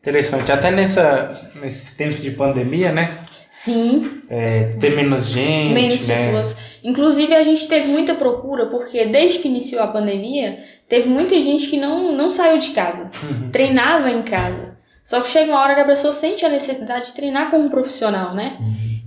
Interessante. Até nessa, nesses tempos de pandemia, né? Sim, É, ter menos gente. menos né? pessoas. Inclusive, a gente teve muita procura, porque desde que iniciou a pandemia, teve muita gente que não, não saiu de casa, Uhum. treinava em casa. Só que chega uma hora que a pessoa sente a necessidade de treinar como um profissional, né?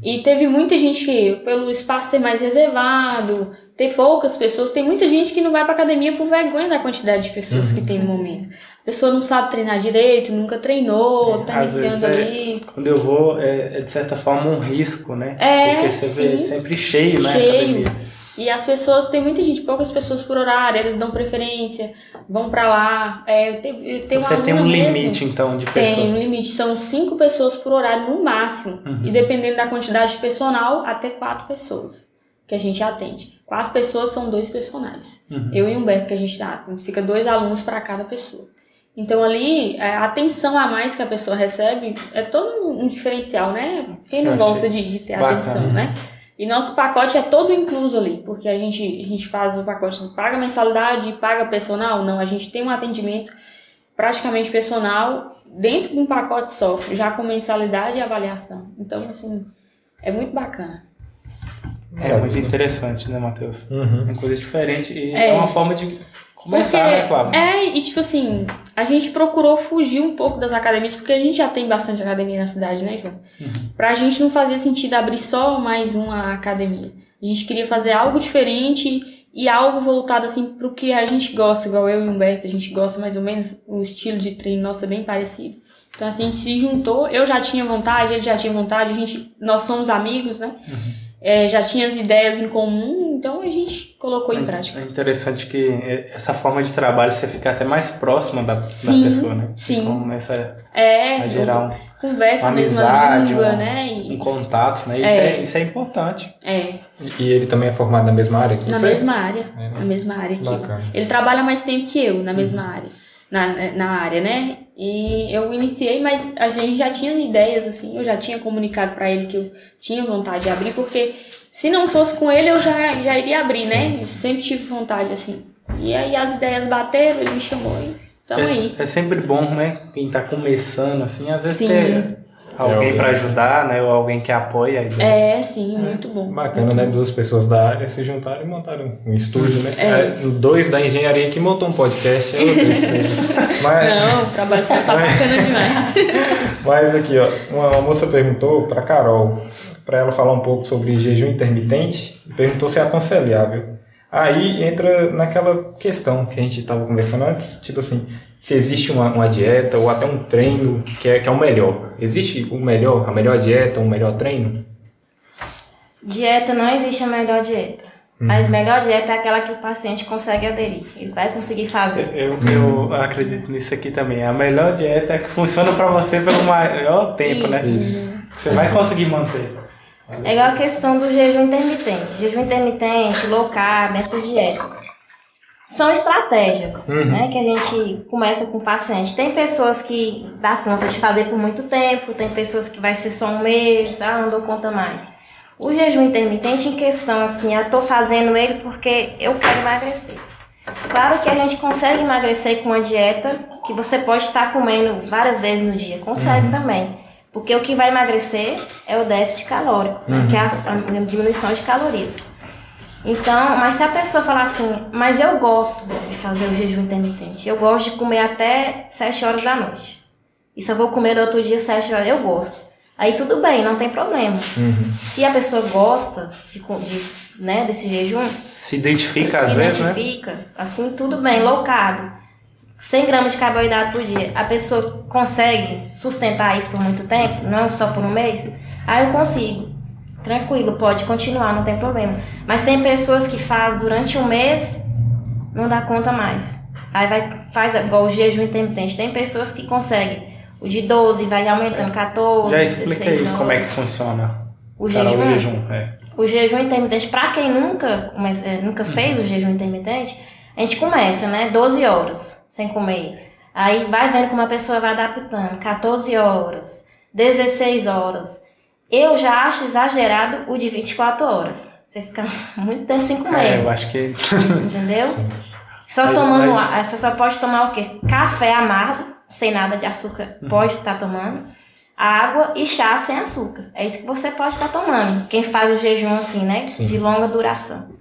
E teve muita gente que, pelo espaço ser mais reservado, ter poucas pessoas, tem muita gente que não vai pra academia por vergonha da quantidade de pessoas que tem no momento. A pessoa não sabe treinar direito, nunca treinou, tá Às vezes iniciando é- ali. Quando eu vou, é, é de certa forma um risco, né? É, Porque você vê sim. sempre cheio, né? Cheio. academia. E as pessoas, tem muita gente, poucas pessoas por horário, elas dão preferência, vão pra lá. É, tem, tem uma Você tem um mesmo- limite, então, de Tem pessoas. um limite, são cinco pessoas por horário no máximo. Uhum. E dependendo da quantidade de personal, até quatro pessoas que a gente atende. Quatro pessoas são dois personagens. Uhum. Eu e Humberto que a gente dá. Fica dois alunos para cada pessoa. Então ali, é, a atenção a mais que a pessoa recebe é todo um diferencial, né? Quem não gosta de, de ter bacana. atenção, né? E nosso pacote é todo incluso ali, porque a gente, a gente faz o pacote, paga mensalidade, paga personal? Não, a gente tem um atendimento praticamente personal dentro de um pacote só, já com mensalidade e avaliação. Então, assim, é muito bacana. É muito interessante, né, Matheus? Uhum. É coisa diferente e é, É. uma forma de começar, né, Flávio? É, e tipo assim, a gente procurou fugir um pouco das academias, porque a gente já tem bastante academia na cidade, né, João? Uhum. Pra gente não fazia sentido abrir só mais uma academia. A gente queria fazer algo diferente e algo voltado assim pro que a gente gosta, igual eu e o Humberto, a gente gosta mais ou menos, o estilo de treino nosso é bem parecido. Então assim, a gente se juntou, eu já tinha vontade, ele já tinha vontade, a gente, nós somos amigos, né? É, já tinha as ideias em comum, então a gente colocou em prática. É interessante que essa forma de trabalho você fica até mais próxima da, Sim, da pessoa, né? sim. Você começa É, a gerar um, conversa uma mesma amizade, língua, um- né? E- um contato, né? Isso É. é, isso é importante. é, E ele também é formado na mesma área que na você? mesma área. É, né? Na mesma área que eu. Bacana. Ele trabalha mais tempo que eu na mesma Uhum. área. Na, na área, né? E eu iniciei, mas a gente já tinha ideias, assim, eu já tinha comunicado pra ele que eu tinha vontade de abrir, porque se não fosse com ele, eu já, já iria abrir, né? Eu sempre tive vontade, assim. E aí as ideias bateram, ele me chamou e tamo aí. É, é sempre bom, né? Quem tá começando, assim, às vezes ter alguém alguém pra que- ajudar, né? Ou alguém que apoia a ideia. É, sim, muito bom. Bacana, né? Duas pessoas da área se juntaram e montaram um estúdio, né? É. Aí, Dois da engenharia que montou um podcast, é. Mas, Não, o trabalho seu tá bacana demais. mas aqui, ó, uma, uma moça perguntou pra Carol, pra ela falar um pouco sobre jejum intermitente, e perguntou se é aconselhável. Aí entra naquela questão que a gente estava conversando antes, tipo assim, se existe uma, uma dieta ou até um treino que é, que é o melhor. Existe o melhor, a melhor dieta, um melhor treino? Dieta não existe a melhor dieta. Uhum. A melhor dieta é aquela que o paciente consegue aderir. Ele vai conseguir fazer. Eu, eu acredito nisso aqui também. A melhor dieta é que funciona pra você pelo maior tempo, né? Isso. Você vai conseguir manter. É igual a questão do jejum intermitente. Jejum intermitente, low carb, essas dietas. São estratégias Uhum. né, que a gente começa com o paciente. Tem pessoas que dá conta de fazer por muito tempo, tem pessoas que vai ser só um mês, ah, não dou conta mais. O jejum intermitente em questão, assim, eu tô fazendo ele porque eu quero emagrecer. Claro que a gente consegue emagrecer com uma dieta que você pode estar comendo várias vezes no dia. Consegue também. Porque o que vai emagrecer é o déficit calórico, né, que é a, a diminuição de calorias. Então, mas se a pessoa falar assim, mas eu gosto de fazer o jejum intermitente, eu gosto de comer até 7 horas da noite. E só vou comer no outro dia 7 horas, eu gosto. Aí tudo bem, não tem problema. Se a pessoa gosta de, de, né, desse jejum, Se identifica às se vezes, né? identifica, assim, tudo bem, low carb. 100 gramas de carboidrato por dia. A pessoa consegue sustentar isso por muito tempo, não só por um mês? Ah, eu consigo. Tranquilo, pode continuar, não tem problema. Mas tem pessoas que faz durante um mês, não dá conta mais. Aí vai, faz igual o jejum intermitente. Tem pessoas que conseguem o de 12, vai aumentando 14, Já explica aí 16 como é que funciona. O Carol, jejum? o jejum, é. O jejum intermitente, pra quem nunca, é, nunca fez o jejum intermitente, a gente começa, né? 12 horas sem comer. Aí vai vendo como a pessoa vai adaptando. 14 horas, 16 horas. Eu já acho exagerado o de 24 horas. Você fica muito tempo sem É, comer, eu acho que. entendeu? Só Mas- tomando, mas- você só pode tomar o quê? Café amargo, sem nada de açúcar, pode estar tomando. Água e chá sem açúcar. É isso que você pode estar tomando. Quem faz o jejum assim, né? Sim. De longa duração.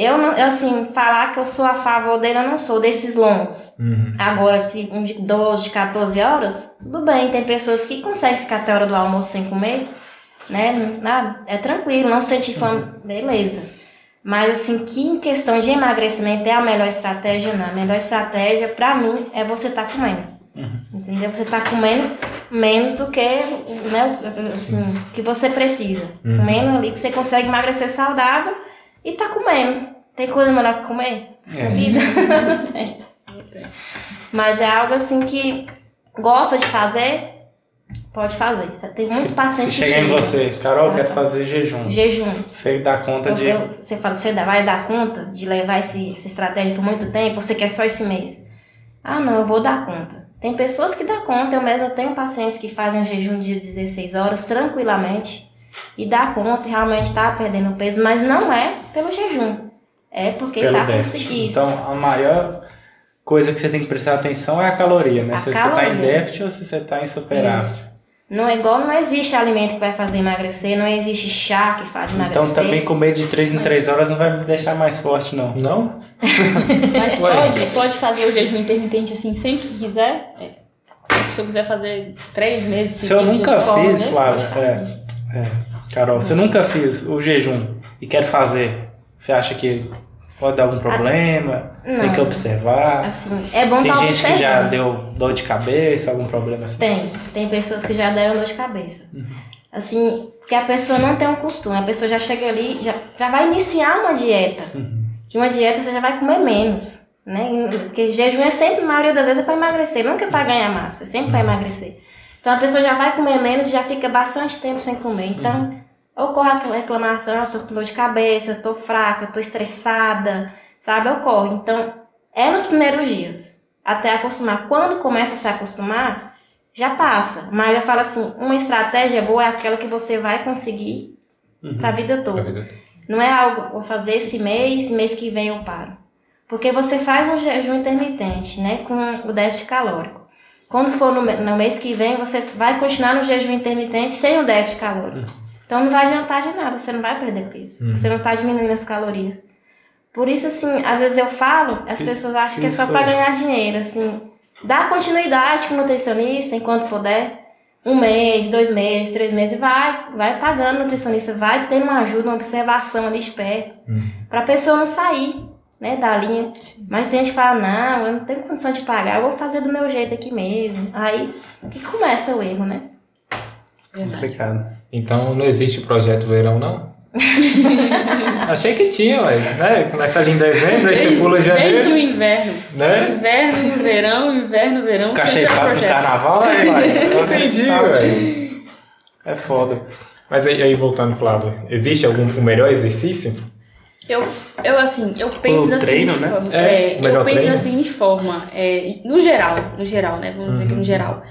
Eu, assim, falar que eu sou a favor dele, eu não sou desses longos. Uhum. Agora, se um de 12, de 14 horas, tudo bem. Tem pessoas que conseguem ficar até a hora do almoço sem comer, né? Nada, é tranquilo, não sente fome, beleza. Mas, assim, que em questão de emagrecimento é a melhor estratégia, não. A melhor estratégia, pra mim, é você estar comendo. Entendeu? Você tá comendo menos do que, né, assim, que você precisa. Comendo ali que você consegue emagrecer saudável e tá comendo. Tem coisa melhor que comer? É. Vida? Não tem. Mas é algo assim que gosta de fazer, pode fazer. Você tem muito Se paciente que chegar em chega. você, Carol, quer fazer jejum. Jejum. Você dá conta Eu- de. você fala, você vai dar conta de levar esse, essa estratégia por muito tempo? Você quer só esse mês? Ah, não, eu vou dar conta. Tem pessoas que dão conta, eu mesmo tenho pacientes que fazem um jejum de 16 horas tranquilamente e dá conta e realmente tá perdendo peso, mas não é pelo jejum. É porque tá déficit. conseguindo isso. Então, a maior coisa que você tem que prestar atenção é a caloria, né? A se você tá em caloria. déficit ou se você tá em superávit. Isso. Não é igual, não existe alimento que vai fazer emagrecer, não existe chá que faz emagrecer. Então, também comer de 3 em 3 horas não vai me deixar mais forte, não. Não? Mas pode, pode fazer o jejum intermitente assim sempre que quiser. É. Se eu quiser fazer três meses Se eu nunca fiz, né? Fazer. é, é, Carol, eu nunca fiz o jejum e quero fazer, você acha que pode dar algum problema? Tem que observar? Assim, é bom Tem tá gente que já deu dor de cabeça, algum problema assim? Tem, tem pessoas que já deram dor de cabeça. Assim, porque a pessoa não tem um costume, a pessoa já chega ali, já, já vai iniciar uma dieta. Que uma dieta você já vai comer menos, né? Porque jejum é sempre, a maioria das vezes, é para emagrecer, nunca é para ganhar massa, é sempre para emagrecer. Então a pessoa já vai comer menos e já fica bastante tempo sem comer. Então, ocorre aquela reclamação, eu tô com dor de cabeça, tô fraca, tô estressada, sabe? Ocorre. Então, é nos primeiros dias, até acostumar. Quando começa a se acostumar, já passa. Mas eu falo assim, uma estratégia boa é aquela que você vai conseguir pra vida Pra toda. vida. Não é algo, vou fazer esse mês, mês que vem eu paro. Porque você faz um jejum intermitente, né? Com o déficit calórico. Quando for no, no mês que vem, você vai continuar no jejum intermitente sem o déficit calórico. Então não vai adiantar de nada, você não vai perder peso. Você não está diminuindo as calorias. Por isso, assim, às vezes eu falo, as pessoas acham que é só para ganhar dinheiro, assim. Dá continuidade com o nutricionista enquanto puder. Um mês, dois meses, três meses, e vai, vai pagando o nutricionista, vai tendo uma ajuda, uma observação ali de perto, pra pessoa não sair, né, da linha. Mas tem gente que fala, não, eu não tenho condição de pagar, eu vou fazer do meu jeito aqui mesmo. Aí que começa o erro, né? Verdade. Complicado. Então não existe o projeto verão, não? Achei que tinha, ué, né? Começa ali em dezembro, aí você pula janeiro, desde o inverno. né? Inverno, verão, inverno, verão. Ficar shapeado no carnaval, aí vai. Eu entendi, Tá, velho. É foda. Mas aí, aí voltando, Flávia, existe algum o melhor exercício? Eu, eu assim, eu penso O da treino, seguinte né? forma. É, é, o melhor eu penso treino. da seguinte forma. É, no geral, no geral, né? Vamos dizer que no geral.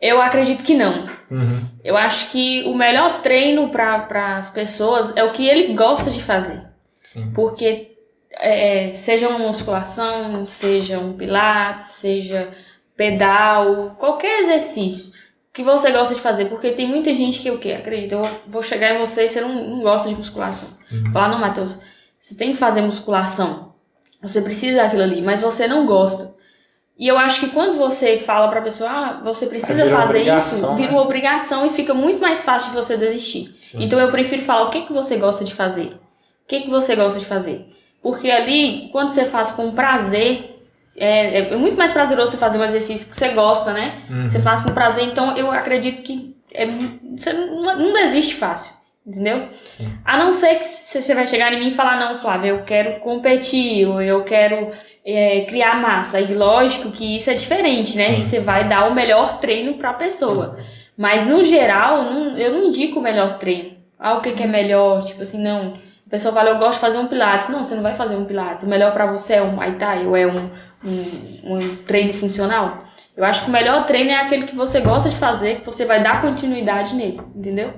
Eu acredito que não. Uhum. Eu acho que o melhor treino para as pessoas é o que ele gosta de fazer. Sim. Porque é, seja uma musculação, seja um pilates, seja pedal, qualquer exercício que você gosta de fazer. Porque tem muita gente que o quê? Acredita, eu vou chegar em você e você não, não gosta de musculação. Falar, não, Matheus, você tem que fazer musculação. Você precisa daquilo ali, mas você não gosta. E eu acho que quando você fala pra pessoa, ah, você precisa fazer isso, vira né? uma obrigação e fica muito mais fácil de você desistir. Então eu prefiro falar o que, que você gosta de fazer. O que, que você gosta de fazer? Porque ali, quando você faz com prazer, é, é muito mais prazeroso você fazer um exercício que você gosta, né? Você faz com prazer, então eu acredito que é, você não, não desiste fácil, entendeu? A não ser que você vai chegar em mim e falar, não, Flávia, eu quero competir, ou eu quero é, criar massa. Aí lógico que isso é diferente, né? Sim. E você vai dar o melhor treino pra pessoa. Mas no geral, não- eu não indico o melhor treino. Ah, o que, que é melhor? Tipo assim, não. A pessoa fala, eu gosto de fazer um pilates. Não, você não vai fazer um pilates. O melhor pra você é um Muay Thai ou é um, um, um treino funcional. Eu acho que o melhor treino é aquele que você gosta de fazer, que você vai dar continuidade nele, entendeu?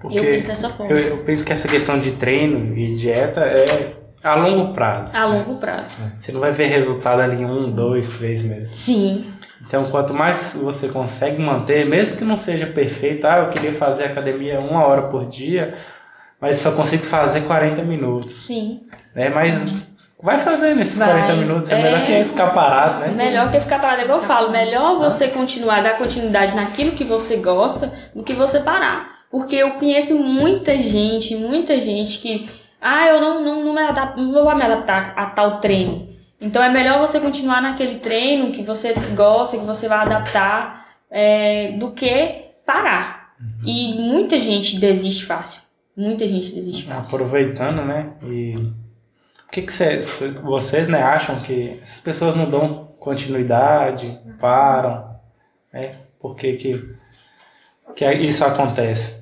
Porque eu penso dessa forma. eu, eu penso que essa questão de treino e dieta é a longo prazo. A longo prazo. Você não vai ver resultado ali em um, dois, três meses. Sim, Então, quanto mais você consegue manter, mesmo que não seja perfeito, ah, eu queria fazer academia uma hora por dia, mas só consigo fazer 40 minutos. sim. Né? Mas vai fazer nesses Vai. 40 minutos, é, É. melhor que ficar parado, né? Melhor que ficar parado, igual eu falo, melhor você continuar, dar continuidade naquilo que você gosta do que você parar. Porque eu conheço muita gente, muita gente que, ah, eu não, não, não, me adapto, não vou me adaptar a tal treino. Então é melhor você continuar naquele treino que você gosta, que você vai adaptar, é, do que parar. E muita gente desiste fácil. Muita gente desiste fácil. Aproveitando, né? E o que, que cê- vocês né, acham que essas pessoas não dão continuidade, param, né? Por que, que, que isso acontece?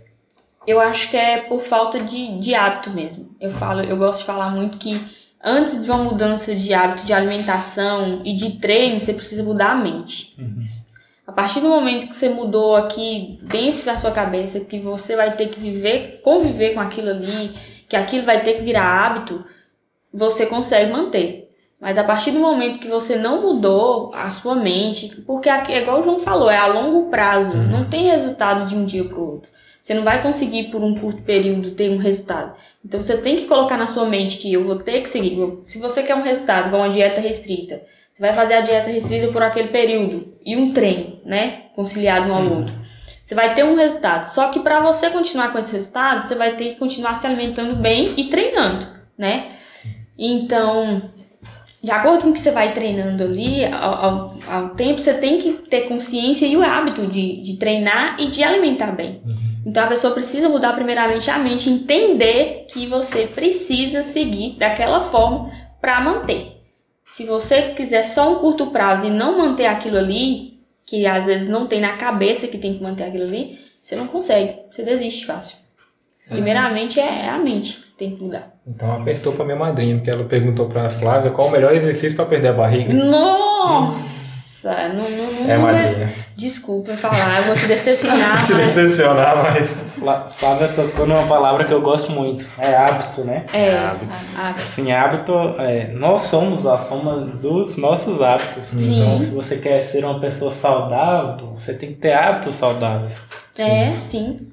Eu acho que é por falta de, de hábito mesmo. Eu falo, eu gosto de falar muito que antes de uma mudança de hábito de alimentação e de treino, você precisa mudar a mente. A partir do momento que você mudou aqui dentro da sua cabeça que você vai ter que viver, conviver com aquilo ali, que aquilo vai ter que virar hábito, você consegue manter. Mas a partir do momento que você não mudou a sua mente, porque aqui, é igual o João falou, é a longo prazo, não tem resultado de um dia para o outro. Você não vai conseguir por um curto período ter um resultado. Então você tem que colocar na sua mente que eu vou ter que seguir. Se você quer um resultado, igual uma dieta restrita, você vai fazer a dieta restrita por aquele período e um treino, né, conciliado um ao outro. Você vai ter um resultado. Só que para você continuar com esse resultado, você vai ter que continuar se alimentando bem e treinando, né? Então, de acordo com o que você vai treinando ali, ao, ao, ao tempo, você tem que ter consciência e o hábito de, de treinar e de alimentar bem. Então a pessoa precisa mudar primeiramente a mente, entender que você precisa seguir daquela forma para manter. Se você quiser só um curto prazo e não manter aquilo ali, que às vezes não tem na cabeça que tem que manter aquilo ali, você não consegue, você desiste fácil. Primeiramente é a mente que você tem que mudar. Então apertou pra minha madrinha, porque ela perguntou pra Flávia qual o melhor exercício pra perder a barriga. Nossa! Não, não, não, É madrinha. Desculpa falar, eu vou te decepcionar. Te mas- decepcionar, mas. Flá- Flávia tocou numa palavra que eu gosto muito. É hábito, né? É, Hábito. hábito. Assim, hábito, é, nós somos a soma dos nossos hábitos. Sim. Então, se você quer ser uma pessoa saudável, você tem que ter hábitos saudáveis. É, sim.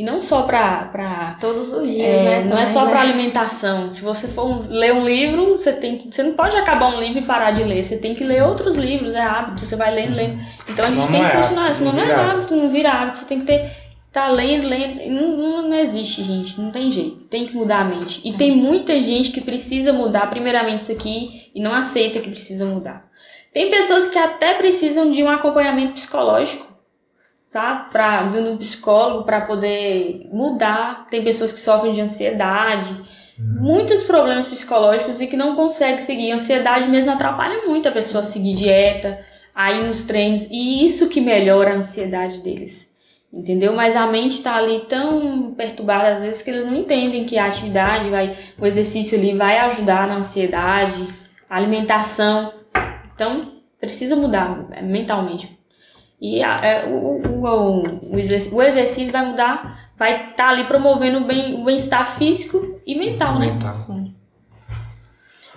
E não só pra. pra Todos os dias, é, né? não é só né? pra alimentação. Se você for um- ler um livro, você tem que. Você não pode acabar um livro e parar de ler. Você tem que ler outros livros, é hábito. Você vai lendo, lendo. Então a gente Senão tem não que é continuar. hábito, Senão não não é hábito, não vira hábito. Você tem que ter. Tá lendo, lendo. Não, não, não existe, gente. Não tem jeito. Tem que mudar a mente. E tem muita gente que precisa mudar, primeiramente, isso aqui, e não aceita que precisa mudar. Tem pessoas que até precisam de um acompanhamento psicológico sabe? Pra, de um psicólogo para poder mudar. Tem pessoas que sofrem de ansiedade, muitos problemas psicológicos e que não conseguem seguir. A ansiedade mesmo atrapalha muito a pessoa a seguir dieta, a ir nos treinos, e isso que melhora a ansiedade deles. Entendeu? Mas a mente está ali tão perturbada às vezes que eles não entendem que a atividade vai, o exercício ali vai ajudar na ansiedade, a alimentação. Então, precisa mudar mentalmente. E a- é, o, o, o, o exerc- o exercício vai mudar, vai estar ali promovendo o bem- o bem-estar físico e mental, né? Mental. Sim.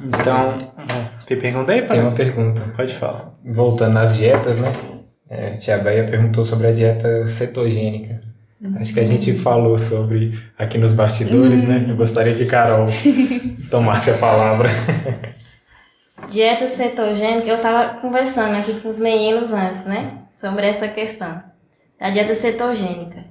Então, tem pergunta aí, Tem para uma pergunta. Pode falar. Voltando às dietas, né? É, tia Beia perguntou sobre a dieta cetogênica. Acho que a gente falou sobre aqui nos bastidores, né? Eu gostaria que Carol tomasse a palavra. Dieta cetogênica, eu tava conversando aqui com os meninos antes, né? Sobre essa questão. Da dieta cetogênica.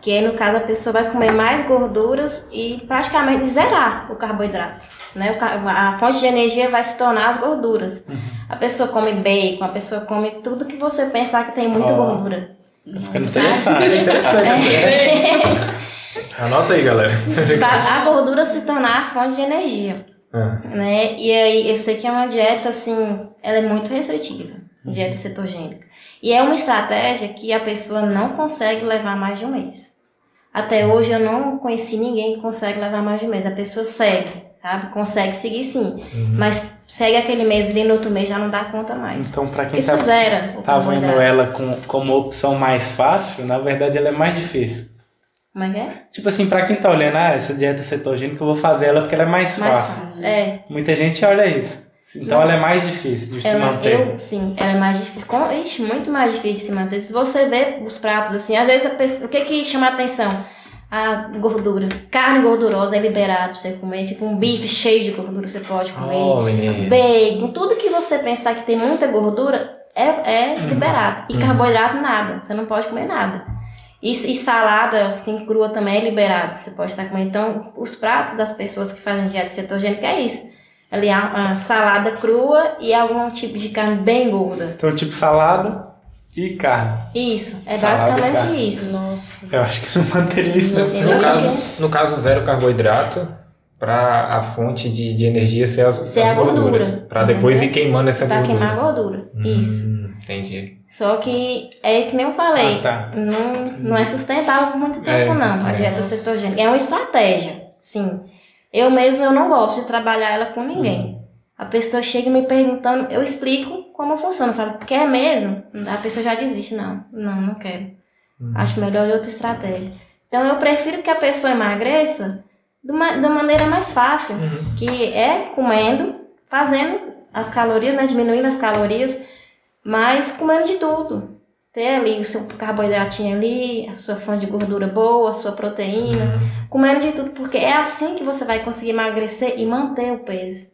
Que aí, no caso, a pessoa vai comer mais gorduras e praticamente zerar o carboidrato. Né? A fonte de energia vai se tornar as gorduras. A pessoa come bacon, a pessoa come tudo que você pensar que tem muita Ó. gordura. Tá ficando interessante. Interessante né? Anota aí, galera. Pra a gordura se tornar a fonte de energia. Ah, né? E aí eu sei que é uma dieta assim, ela é muito restritiva, dieta cetogênica. E é uma estratégia que a pessoa não consegue levar mais de um mês. Até hoje eu não conheci ninguém que consegue levar mais de um mês. A pessoa segue, sabe? Consegue seguir sim, mas segue aquele mês e no outro mês já não dá conta mais. Então, para quem Porque tá, vendo ela com, como opção mais fácil, na verdade ela é mais difícil. Como é que é? Tipo assim, pra quem tá olhando, ah, essa dieta cetogênica eu vou fazer ela porque ela é mais, Mais fácil. fácil. É. Muita gente olha isso. Então ela é mais difícil de se Ela, manter. eu, sim, ela é mais difícil. Com, ixi, muito mais difícil de se manter. Se você vê os pratos assim, às vezes a pessoa, o que que chama a atenção? A gordura. Carne gordurosa é liberado pra você comer. Tipo um bife cheio de gordura você pode comer. Oh. Bacon, tudo que você pensar que tem muita gordura é, é liberado. E carboidrato, nada. Você não pode comer nada. E, e salada, assim, crua também é liberado. Você pode estar comendo. Então, os pratos das pessoas que fazem dieta cetogênica é isso. Ali, a, a salada crua e algum tipo de carne bem gorda. Então, tipo salada e carne. Isso, é Salada basicamente isso. Nossa. Eu acho que não manteria isso não. No caso, no caso, zero carboidrato para a fonte de, de energia ser as, Ser as a gordura, gorduras. Para depois ir queimando essa Pra gordura. queimar a gordura. Isso. Hum, entendi. Só que é que nem eu falei. Ah, tá. Não, não é sustentável por muito tempo, É, não, a é. dieta cetogênica. É uma estratégia, sim. Eu mesmo eu não gosto de trabalhar ela com ninguém. A pessoa chega me perguntando, eu explico como funciona. Eu falo, quer mesmo? A pessoa já desiste, não, não, não quero. Acho melhor outra estratégia. Então eu prefiro que a pessoa emagreça de uma, da maneira mais fácil, que é comendo, fazendo as calorias, né, diminuindo as calorias, mas comendo de tudo. Ter ali o seu carboidratinho ali, a sua fonte de gordura boa, a sua proteína, comendo de tudo, porque é assim que você vai conseguir emagrecer e manter o peso.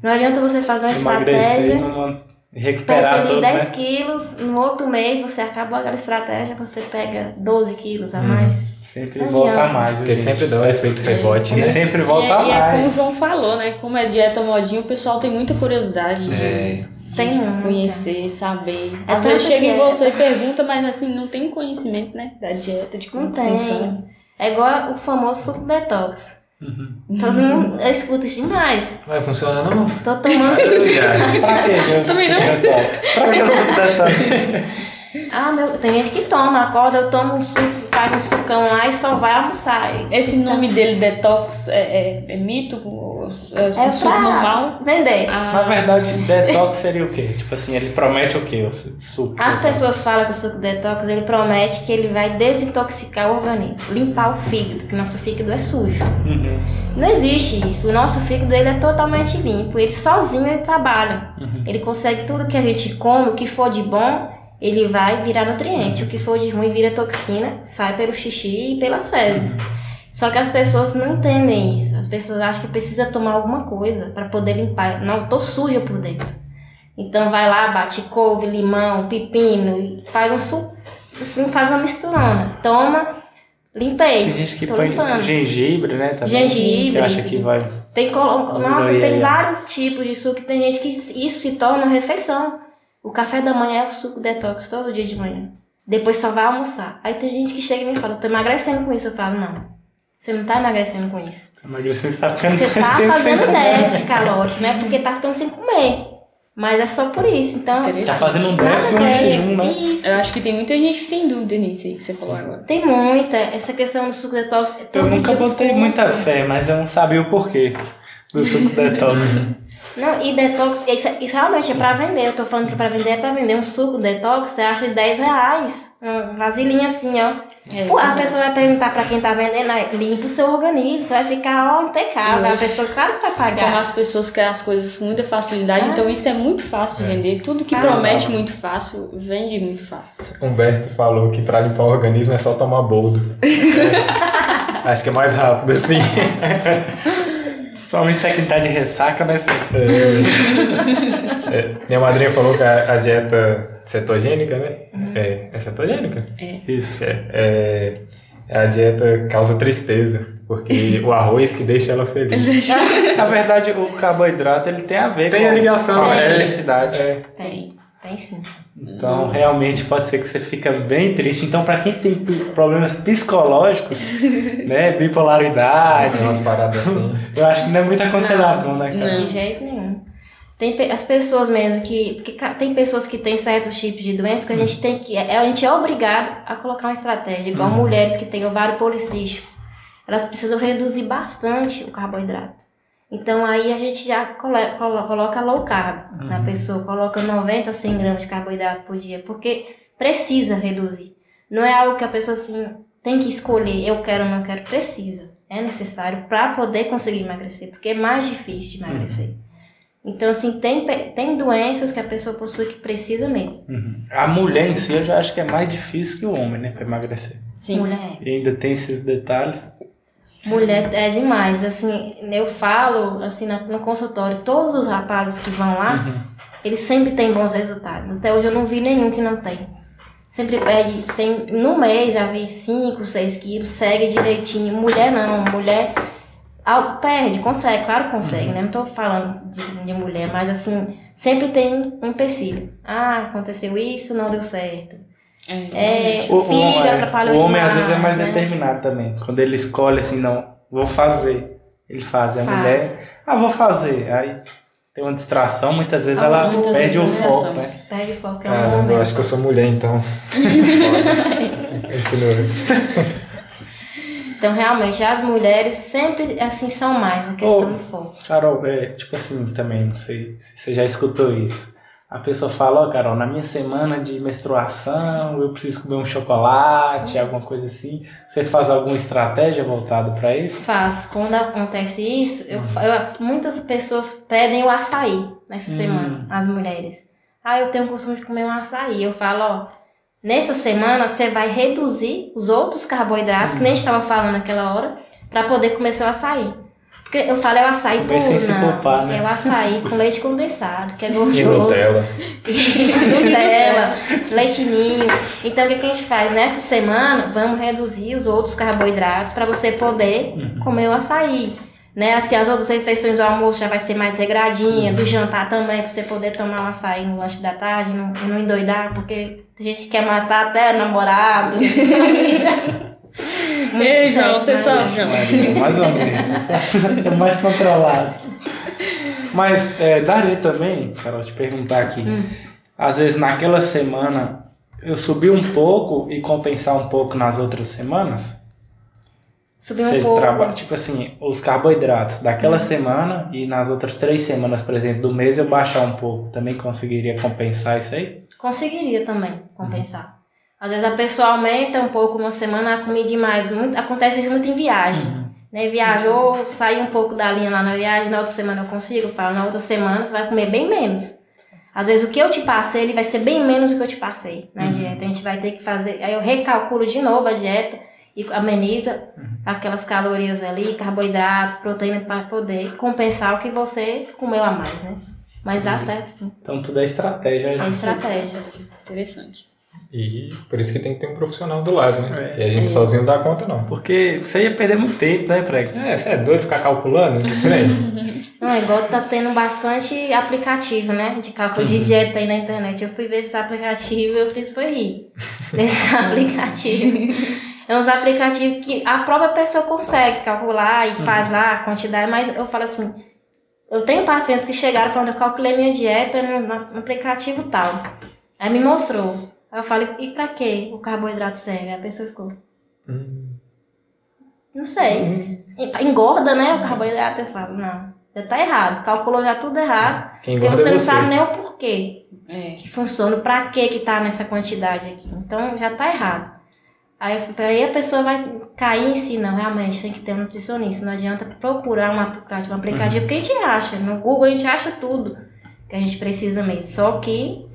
Não adianta você fazer uma Emagrecer e estratégia, não man- perde recuperar ali tudo, 10 né? quilos, no outro mês você acabou aquela estratégia, você pega 12 quilos a mais. Sempre Não volta adianta. mais. Porque gente. sempre dá um efeito rebote, E né? sempre volta e, é, e é como o mais. João falou, né? Como é dieta modinha, o pessoal tem muita curiosidade de, É. de Tem se muita. conhecer, saber. É Às vezes chega que em você e pergunta, mas assim, não tem conhecimento, né? Da dieta, de como Não funciona. tem. É igual o famoso suco detox. Uhum. Todo mundo, eu escuto isso demais. Vai funcionar não? Tô tomando suco. Pra quê? Eu Também não. detox? Pra que o suco detox? Ah, meu, tem gente que toma, acorda, eu tomo um suco, faz um sucão lá e só vai almoçar. Esse nome dele, detox, é, é, é mito? É, É suco normal? vender. Na Ah, verdade, detox seria o quê? Tipo assim, ele promete o quê? O su- suco. As detox? pessoas falam que o suco detox ele promete que ele vai desintoxicar o organismo, limpar o fígado, que nosso fígado é sujo. Uhum, Não existe isso. O nosso fígado ele é totalmente limpo. Ele sozinho ele trabalha. uhum. Ele consegue tudo que a gente come, o que for de bom, ele vai virar nutriente. O que for de ruim vira toxina, sai pelo xixi e pelas fezes. Só que as pessoas não entendem isso. As pessoas acham que precisa tomar alguma coisa para poder limpar. Não, tô suja por dentro. Então vai lá, bate couve, limão, pepino e faz um suco, assim, faz uma misturona. Toma, limpei. Tem gente que põe limpando. gengibre, né? Também, Gengibre. Que acha que vai. Tem colo... Nossa, tem vários tipos de suco. Tem gente que isso se torna refeição. O café da manhã é o suco detox todo dia de manhã. Depois só vai almoçar. Aí tem gente que chega e me fala, tô emagrecendo com isso. Eu falo, não. Você não tá emagrecendo com isso. Emagrecendo, você tá ficando Você tá fazendo déficit calórico, não é porque tá ficando sem comer. Mas é só por isso. Então. Tá fazendo um déficit, um jejum, né? Isso. eu acho que tem muita gente que tem dúvida nisso aí que você falou agora. Tem muita. Essa questão do suco detox. é Eu nunca botei muita fé, mas eu não sabia o porquê do suco detox. Não, e detox, isso, isso realmente é pra vender. Eu tô falando que pra vender é pra vender um suco detox, você acha de 10 reais. Um vasilhinho assim, ó. É, Pô, a pessoa vai perguntar pra quem tá vendendo, aí, limpa o seu organismo, você vai ficar, ó, impecável. A Oxe. pessoa, claro que vai Como pagar. as pessoas querem as coisas com muita facilidade, Ah. então isso é muito fácil de vender. Tudo que Ah, promete exato. muito fácil, vende muito fácil. Humberto falou que pra limpar o organismo é só tomar boldo. É. Acho que é mais rápido assim. Principalmente pra quem tá de ressaca, né? É. É, Minha madrinha falou que a, a dieta cetogênica, né? É, é cetogênica? Isso. É, é, a dieta causa tristeza, porque o arroz que deixa ela feliz. Na verdade, o carboidrato ele tem a ver Tem com a ligação, com a é. felicidade. É, Tem, tem sim. Então, realmente pode ser que você fica bem triste. Então, para quem tem problemas psicológicos, né, bipolaridade, tem umas paradas assim. eu acho que não é muito aconselhável, né, cara? De jeito nenhum. Tem as pessoas mesmo que. Porque tem pessoas que têm certos tipos de doenças que a gente tem que. é- A gente é obrigado a colocar uma estratégia. Igual mulheres que têm ovário policístico. Elas precisam reduzir bastante o carboidrato. Então aí a gente já coloca low carb na pessoa, coloca 90 a 100 gramas de carboidrato por dia, porque precisa reduzir. Não é algo que a pessoa assim tem que escolher, eu quero ou não quero, precisa. É necessário para poder conseguir emagrecer, porque é mais difícil de emagrecer. Então, assim, tem, tem doenças que a pessoa possui que precisa mesmo. Uhum. A mulher em si eu já acho que é mais difícil que o homem, né, para emagrecer. Sim. Mulher. E ainda tem esses detalhes. Mulher é demais. Assim, eu falo, assim, no consultório, todos os rapazes que vão lá, eles sempre têm bons resultados. Até hoje eu não vi nenhum que não tem. Sempre perde, tem, no mês já vi 5, 6 quilos, segue direitinho. Mulher não, mulher ah, perde, consegue, claro que consegue, né? Não tô falando de, de mulher, mas assim, sempre tem um empecilho. Ah, aconteceu isso, não deu certo. É. É, O, o- filho atrapalhou o homem às demais, vezes é mais né? determinado também. Quando ele escolhe assim, não, vou fazer. Ele faz. E a Faz. mulher, ah, vou fazer. Aí tem uma distração, muitas vezes Ah, ela muitas perde vezes o é foco, distração. né? Perde o foco, é um homem. eu acho que eu sou mulher então. Continua. Então, realmente, as mulheres sempre, assim, são mais a questão Ô. do foco. Carol, é, tipo assim, também, não sei se você já escutou isso. A pessoa fala, ó, Carol, na minha semana de menstruação eu preciso comer um chocolate, alguma coisa assim. Você faz alguma estratégia voltada pra isso? Faço. Quando acontece isso, eu, Uhum. eu- muitas pessoas pedem o açaí nessa Hum. semana, as mulheres. Ah, eu tenho o costume de comer um açaí. Eu falo, ó, nessa semana você vai reduzir os outros carboidratos, que nem a gente estava falando naquela hora, para poder comer seu açaí. Porque eu falo, é o açaí puro, sem se não. culpar, né? É o açaí com leite condensado, que é E gostoso. Nutella. E Nutella. leitinho. Então, o que, que a gente faz? Nessa semana, vamos reduzir os outros carboidratos para você poder comer o açaí. Né? Assim, as outras refeições do almoço já vai ser mais regradinha, do jantar também, para você poder tomar um açaí no lanche da tarde não, e não endoidar, porque tem gente que quer matar até namorado. Ei, João, você sabe, João. Mais ou menos. É mais controlado. Mas é, daria também, Carol, te perguntar aqui. Hum. Às vezes naquela semana eu subi um pouco e compensar um pouco nas outras semanas? Subir um Você pouco. traba- tipo assim, os carboidratos daquela semana e nas outras três semanas, por exemplo, do mês eu baixar um pouco. Também conseguiria compensar isso aí? Conseguiria também compensar. Às vezes a pessoa aumenta um pouco uma semana, a comida demais. Muito, acontece isso muito em viagem. Né? Viajou, saiu um pouco da linha lá na viagem, na outra semana eu consigo, falo, na outra semana você vai comer bem menos. Às vezes o que eu te passei, ele vai ser bem menos do que eu te passei na dieta. A gente vai ter que fazer. Aí eu recalculo de novo a dieta e ameniza aquelas calorias ali, carboidrato, proteína, para poder compensar o que você comeu a mais, né? Mas dá certo sim. Então tudo é estratégia. É estratégia. Interessante. E por isso que tem que ter um profissional do lado, né? É. Que a gente sozinho não dá conta, não. Porque você ia perder muito tempo, né, Prego? É, você é doido ficar calculando? Trem? Não, é igual tá tendo bastante aplicativo, né? De cálculo de dieta aí na internet. Eu fui ver esse aplicativo e eu fiz foi rir. Desses aplicativos. É uns aplicativos que a própria pessoa consegue calcular e faz lá a quantidade, mas eu falo assim, eu tenho pacientes que chegaram falando, eu calculei minha dieta no aplicativo tal. Aí me mostrou. Aí eu falei, e pra que o carboidrato serve? Aí a pessoa ficou, Hum. não sei. Engorda, né? O carboidrato. Eu falo, não, já tá errado. Calculou já tudo errado. Quem Porque você é não você. sabe nem o porquê É. que funciona, pra que que tá nessa quantidade aqui. Então já tá errado. Aí, aí a pessoa vai cair em si, não, realmente tem que ter um nutricionista. Não adianta procurar um aplicativo, um aplicativo porque a gente acha. No Google a gente acha tudo que a gente precisa mesmo. Só que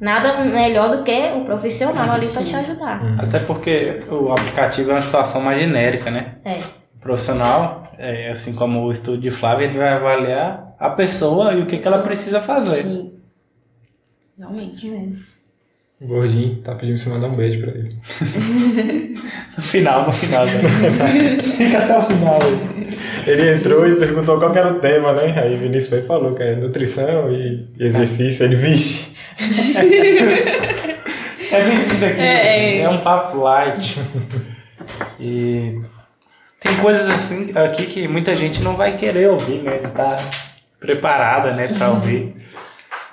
nada melhor do que um profissional ali pra te ajudar. Hum. Até porque o aplicativo é uma situação mais genérica, né? É. O profissional, é, assim como o estudo de Flávia, ele vai avaliar a pessoa e o que, que ela precisa fazer. Sim. Realmente. Mesmo. O Gordinho tá pedindo pra você mandar um beijo pra ele. No final, no final. né? Fica até o final aí. Ele entrou e perguntou qual era o tema, né? Aí o Vinícius foi e falou que é nutrição e exercício. Ele, vixe. É bem-vindo aqui. É, É, é. um papo light. E tem coisas assim aqui que muita gente não vai querer ouvir, né? Não tá preparada, né, pra ouvir.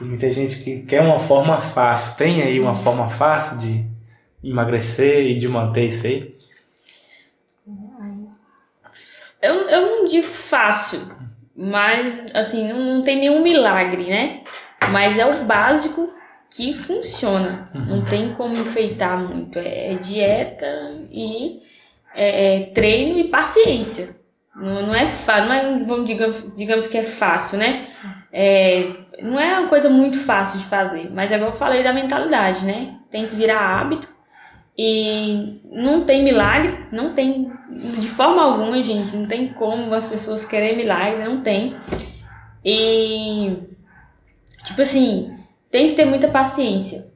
E muita gente que quer uma forma fácil. Tem aí uma forma fácil de emagrecer e de manter isso aí? Eu, eu não digo fácil, mas assim, não, não tem nenhum milagre, né? Mas é o básico que funciona. Não tem como enfeitar muito. É, é dieta e é, é treino e paciência. Não, não é fácil, não é, vamos, digamos, digamos que é fácil, né? É, não é uma coisa muito fácil de fazer, mas é igual eu falei da mentalidade, né? Tem que virar hábito e não tem milagre, não tem de forma alguma, gente, não tem como as pessoas querem milagre, não tem. E tipo assim, tem que ter muita paciência,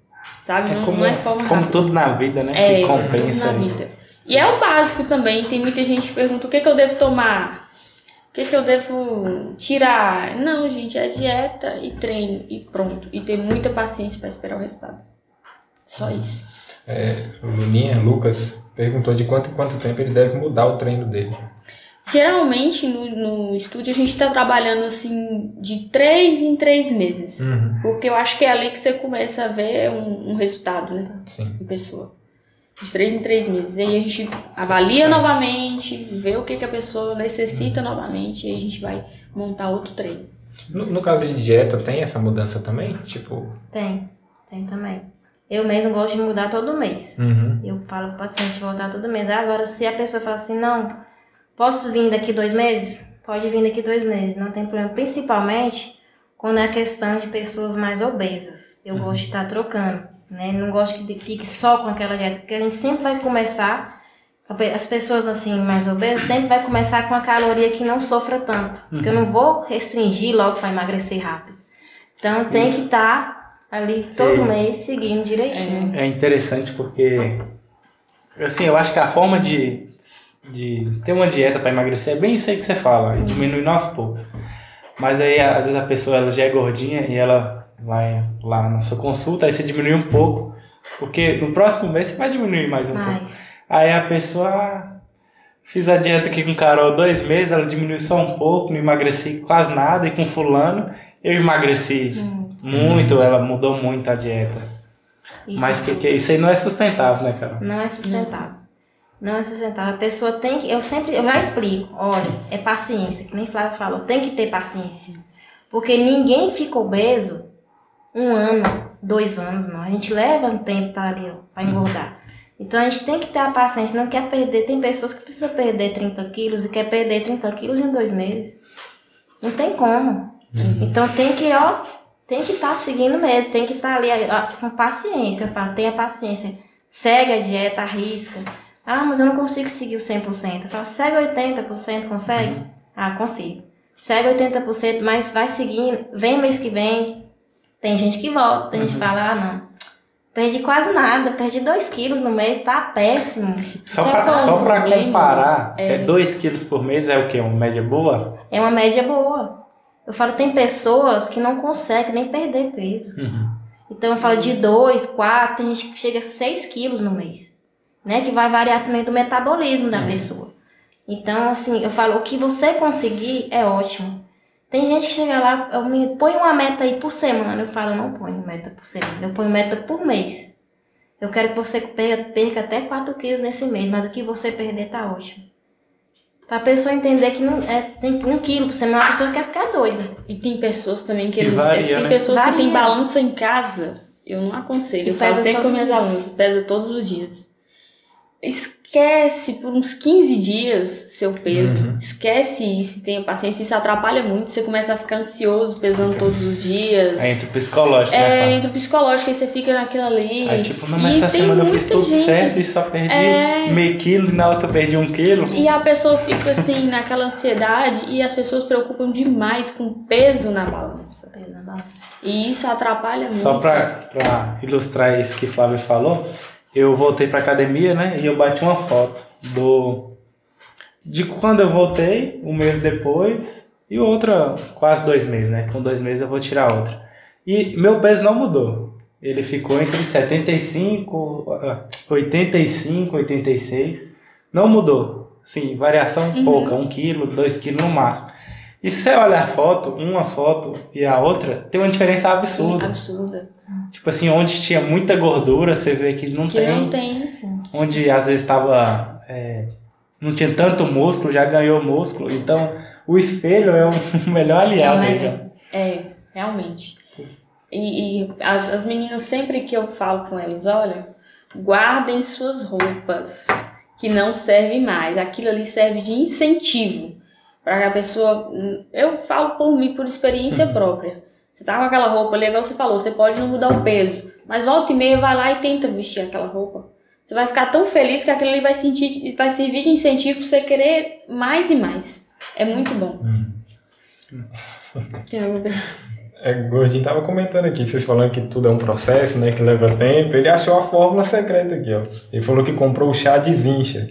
sabe? É não, como, não é forma como rápida. tudo na vida, né? É, que tudo compensa na isso. E é o básico também. Tem muita gente que pergunta o que, que eu devo tomar? O que, que eu devo tirar? Não, gente, é dieta e treino e pronto. E ter muita paciência para esperar o resultado. Só isso. É, o Luninha, Lucas, perguntou de quanto em quanto tempo ele deve mudar o treino dele. Geralmente no, no estúdio a gente está trabalhando assim de três em três meses. Uhum. Porque eu acho que é ali que você começa a ver um, um resultado, né? Sim. em pessoa. De três em três meses. Aí a gente avalia novamente, vê o que, que a pessoa necessita novamente, e aí a gente vai montar outro treino. No, no caso de dieta, tem essa mudança também? Tipo. Tem, tem também. Eu mesmo gosto de mudar todo mês. Uhum. Eu falo pro paciente voltar todo mês. Agora, se a pessoa fala assim, não, posso vir daqui dois meses? Pode vir daqui dois meses, não tem problema. Principalmente quando é a questão de pessoas mais obesas. Eu gosto de estar trocando, né? Não gosto que fique só com aquela dieta, porque a gente sempre vai começar, as pessoas assim mais obesas sempre vai começar com a caloria que não sofra tanto. Porque eu não vou restringir logo para emagrecer rápido. Então tem que estar ali todo É. mês seguindo direitinho. É interessante porque, assim, eu acho que a forma de, de ter uma dieta para emagrecer é bem isso aí que você fala, diminuindo aos poucos. Mas aí, às vezes, a pessoa ela já é gordinha e ela vai lá na sua consulta, aí você diminui um pouco, porque no próximo mês você vai diminuir mais um pouco. Mas, Aí a pessoa, ah, fiz a dieta aqui com o Carol dois meses, ela diminuiu só um pouco, não emagreci quase nada, e com fulano eu emagreci muito, ela mudou muito a dieta. isso Mas que, que isso aí não é sustentável, né, Carol? não é sustentável. Não é sustentável. A pessoa tem que. Eu sempre. Eu já explico. Olha, é paciência, que nem Flávio falou. Tem que ter paciência. Porque ninguém fica obeso um ano, dois anos, não. A gente leva um tempo tá ali, ó, pra engordar. Então a gente tem que ter a paciência. Não quer perder. Tem pessoas que precisam perder 30 quilos e quer perder 30 quilos em dois meses. Não tem como. Então tem que, ó, tem que estar seguindo mesmo, tem que estar ali ó, com paciência. Eu falo, tenha paciência. Segue a dieta, arrisca. Ah, mas eu não consigo seguir o 100%. Eu falo, segue 80%, consegue? Ah, consigo. Segue 80%, mas vai seguindo. Vem mês que vem. Tem gente que volta, tem gente que fala, ah, não. Perdi quase nada, perdi 2 quilos no mês, tá péssimo. Só é pra problema? comparar, É. é 2 quilos por mês é o quê? Uma média boa? É uma média boa. Eu falo, tem pessoas que não conseguem nem perder peso. Uhum. Então eu falo de 2, 4, tem gente que chega a 6 quilos no mês. Né? Que vai variar também do metabolismo da pessoa. Então, assim, eu falo, o que você conseguir é ótimo. Tem gente que chega lá, eu me põe uma meta aí por semana. Eu falo, eu não ponho meta por semana, eu ponho meta por mês. Eu quero que você perca, perca até 4 quilos nesse mês, mas o que você perder tá ótimo. Pra pessoa entender que não é, tem um quilo por semana, a pessoa quer ficar doida. E tem pessoas também que eles. varia, tem né? pessoas que têm Varia. balança em casa. Eu não aconselho. E Eu pesa sempre com minhas alunas, pesa todos os dias. Esquece por uns 15 dias seu peso. Uhum. Esquece isso, tenha paciência. Isso atrapalha muito. Você começa a ficar ansioso, pesando todos os dias. É entre o psicológico, né? É, Fábio? entre o psicológico, aí você fica naquilo ali. Aí tipo, não, E mas essa tem semana eu fiz tudo gente- certo e só perdi É. meio quilo e na outra eu perdi um quilo. E a pessoa fica assim, naquela ansiedade, e as pessoas preocupam demais com o peso na balança. E isso atrapalha Só muito. pra, pra ilustrar isso que o Flávio falou, eu voltei pra academia, né? E eu bati uma foto do. De quando eu voltei, um mês depois, e outra quase dois meses, né? Com dois meses eu vou tirar outra. E meu peso não mudou. Ele ficou entre 75, ah, 85, 86. Não mudou. Sim, variação pouca, um quilo, dois quilos no máximo. E se você olhar a foto, uma foto e a outra, tem uma diferença absurda. Absurda. Tipo assim, onde tinha muita gordura, você vê que não Que tem. não tem. Onde às vezes estava. não tinha tanto músculo, já ganhou músculo. Então, o espelho é o melhor aliado. aí, né? É, realmente. E, e as, as meninas, sempre que eu falo com elas, olha, guardem suas roupas que não servem mais. Aquilo ali serve de incentivo para que a pessoa. Eu falo por mim, por experiência própria. Você tá com aquela roupa ali, igual você falou, você pode não mudar o peso, mas volta e meia vai lá e tenta vestir aquela roupa. Você vai ficar tão feliz que aquilo ali vai, sentir, vai servir de incentivo para você querer mais e mais. É muito bom. Pergunta? É, o Gordinho tava comentando aqui, vocês falando que tudo é um processo, né? Que leva tempo. Ele achou a fórmula secreta aqui, ó. Ele falou que comprou o chá de zincha.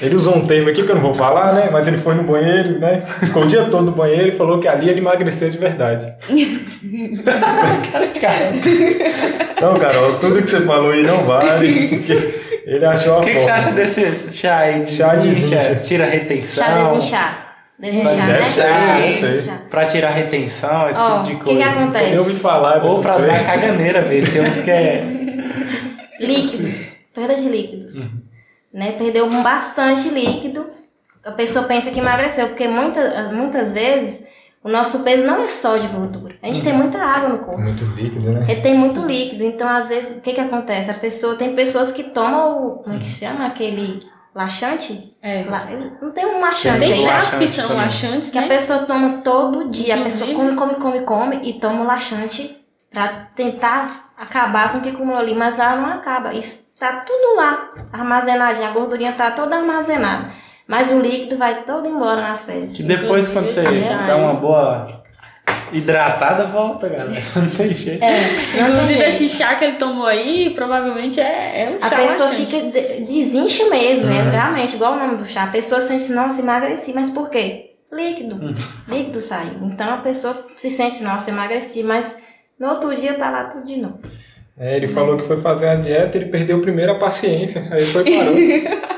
Ele usou um termo aqui que eu não vou falar, né? Mas ele foi no banheiro, né? Ficou o dia todo no banheiro e falou que ali ele emagreceu de verdade. Cara de cara. Então, Carol, tudo que você falou aí não vale, porque ele achou a O que, que você acha desse chá aí? De Chá de zincha? zincha. Tira retenção. Chá desinchar. Desinchar, né? deve ser. Pra tirar retenção, esse Ó, tipo de o que coisa. que acontece? Eu ouvi falar Ou pra coisas. dar caganeira mesmo. Tem uns que é. Líquido. Perda de líquidos. Uhum. Né? Perdeu bastante líquido. A pessoa pensa que emagreceu, porque muita, muitas vezes o nosso peso não é só de gordura. A gente Uhum. tem muita água no corpo. Muito líquido, né? Ele tem muito líquido, então às vezes o que que acontece? A pessoa tem pessoas que tomam o como é que chama aquele laxante? É. La- Não tem um laxante Tem. Tem chás que laxante são laxantes, Que a né? pessoa toma todo dia. A pessoa come, Inclusive- come, come, come e toma o laxante pra tentar acabar com o que acumulou ali, mas ela não acaba. Isso tá tudo lá, armazenadinho. A gordurinha tá toda armazenada. Mas o líquido vai todo embora nas fezes. Que depois, quando você chá dá uma boa hidratada, volta, galera. Não tem jeito. É, não Inclusive, esse chá que ele tomou aí, provavelmente é, é um A chá pessoa laxante. fica de- desincha mesmo, né? Uhum. Realmente, igual o nome do chá. A pessoa sente, nossa, emagreci, mas por quê? Líquido. Uhum. Líquido sai. Então a pessoa se sente, nossa, emagreci, mas no outro dia tá lá tudo de novo. É, ele falou que foi fazer a dieta, ele perdeu primeiro a paciência, aí foi parou.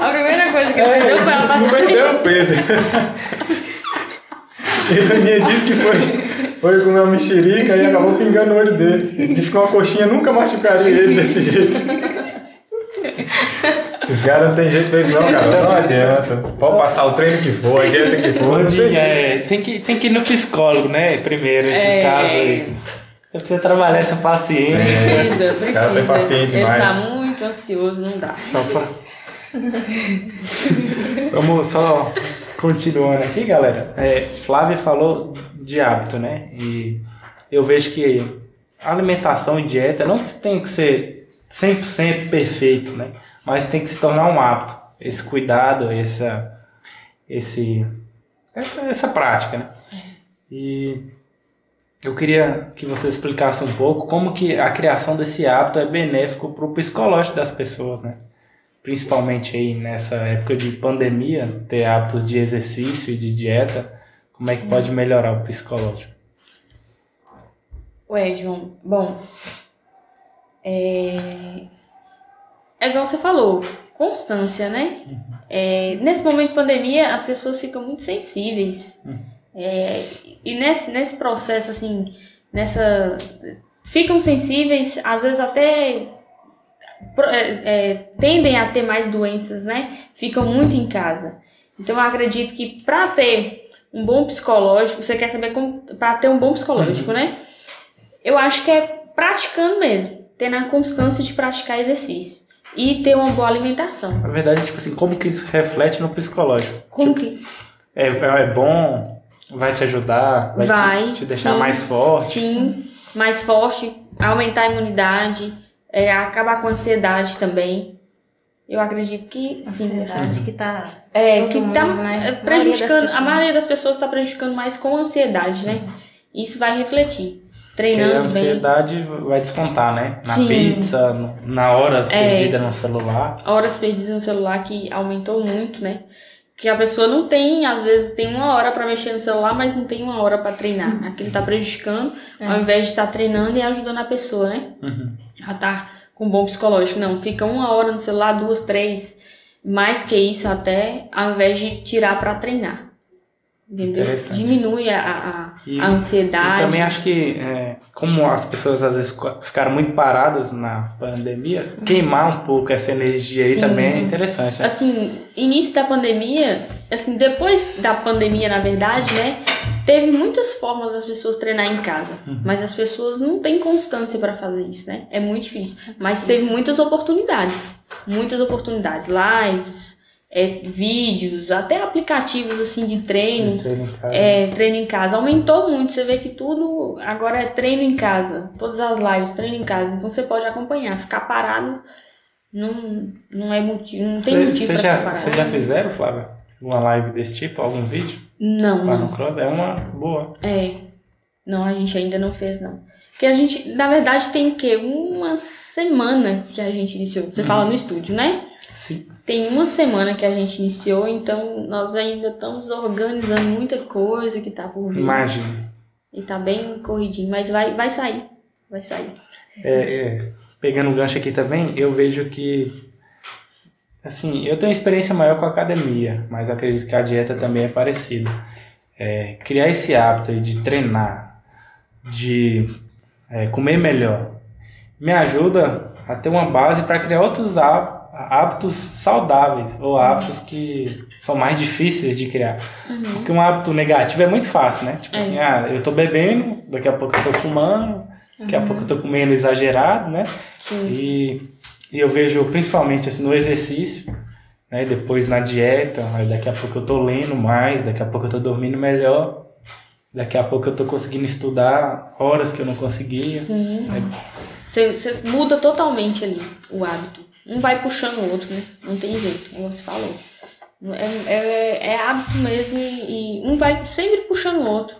A primeira coisa que ele É, perdeu foi a não paciência. perdeu peso. E a minha disse que foi, foi comer uma mexerica e acabou pingando o olho dele. Ele disse que uma coxinha nunca machucaria ele desse jeito. Os caras não tem jeito mesmo não, cara. Não adianta. Pode passar o treino que for, a dieta que for. não tem é, tem, que, tem que ir no psicólogo, né? Primeiro, esse É. caso aí. Você precisa trabalhar essa paciência. Precisa, precisa. cara tá impaciente ele demais. tá muito ansioso, não dá. Só pra... Vamos só continuando aqui, galera. É, Flávia falou de hábito, né? E eu vejo que alimentação e dieta não tem que ser 100% perfeito, né? Mas tem que se tornar um hábito. Esse cuidado, essa, esse, essa, essa prática, né? E eu queria que você explicasse um pouco como que a criação desse hábito é benéfico para o psicológico das pessoas, né? Principalmente aí nessa época de pandemia, ter hábitos de exercício e de dieta, como é que pode melhorar o psicológico? Ué, João, bom. É... é igual você falou, constância, né? É, nesse momento de pandemia, as pessoas ficam muito sensíveis. É, e nesse, nesse processo, assim, nessa. Ficam sensíveis, às vezes até é, é, tendem a ter mais doenças, né? Ficam muito em casa. Então eu acredito que para ter um bom psicológico, você quer saber como para ter um bom psicológico, né? Eu acho que é praticando mesmo, tendo a constância de praticar exercício e ter uma boa alimentação. Na verdade, tipo assim, como que isso reflete no psicológico? Como que É, é bom? Vai te ajudar? Vai, Vai, te, te deixar sim, mais forte? Sim, mais forte, aumentar a imunidade, é, acabar com a ansiedade também. Eu acredito que sim. Ansiedade que tá. É, que mundo, tá né? é, prejudicando, das a maioria das pessoas está prejudicando mais com a ansiedade, né? Isso vai refletir. Porque a Treinando bem. ansiedade vai descontar, né? Na Sim. pizza, na horas É. perdida no celular. horas perdidas no celular que aumentou muito, né? Que a pessoa não tem, às vezes tem uma hora pra mexer no celular, mas não tem uma hora pra treinar. Aquilo tá prejudicando, ao invés de estar treinando e ajudando a pessoa, né? Uhum. A tá com bom psicológico. Não, fica uma hora no celular, duas, três, mais que isso até, ao invés de tirar pra treinar. Entendeu? Diminui a, a, E- a ansiedade. Também acho que, é, como as pessoas às vezes ficaram muito paradas na pandemia, queimar um pouco essa energia aí Sim. também é interessante. Né? assim, início da pandemia, assim, depois da pandemia, na verdade, né, teve muitas formas das pessoas treinar em casa, mas as pessoas não têm constância para fazer isso, né? É muito difícil. Mas teve muitas oportunidades, muitas oportunidades, lives, é, vídeos, até aplicativos assim de treino. Treino em casa. É, treino em casa. Aumentou muito. Você vê que tudo agora é treino em casa. Todas as lives, treino em casa. Então você pode acompanhar. Ficar parado não, não é motivo. Não tem Cê- motivo ficar parado. Vocês já fizeram, Flávia? Uma live desse tipo? Algum vídeo? Não, Lá no. Club? É uma boa. É. Não, a gente ainda não fez, não. Porque a gente, na verdade, tem o quê? Uma semana que a gente iniciou. Você fala no estúdio, né? Sim. Tem uma semana que a gente iniciou, então nós ainda estamos organizando muita coisa que tá por vir. Imagina. E tá bem corridinho, mas vai, vai sair. Vai sair. É, é, pegando um gancho aqui também, eu vejo que. Assim, eu tenho experiência maior com a academia, mas acredito que a dieta também é parecida. É, criar esse hábito de treinar, de é, comer melhor, me ajuda a ter uma base para criar outros há- hábitos saudáveis ou hábitos que são mais difíceis de criar. Porque um hábito negativo é muito fácil, né? Tipo É. assim, ah, eu tô bebendo, daqui a pouco eu tô fumando, daqui a pouco eu tô comendo exagerado, né? Sim. E, e eu vejo principalmente assim, no exercício, né? Depois na dieta, daqui a pouco eu tô lendo mais, daqui a pouco eu tô dormindo melhor, daqui a pouco eu tô conseguindo estudar horas que eu não conseguia. Sim. Você, você muda totalmente ali o hábito. Um vai puxando o outro, né? Não tem jeito, como você falou. É, é, é hábito mesmo e, e um vai sempre puxando o outro.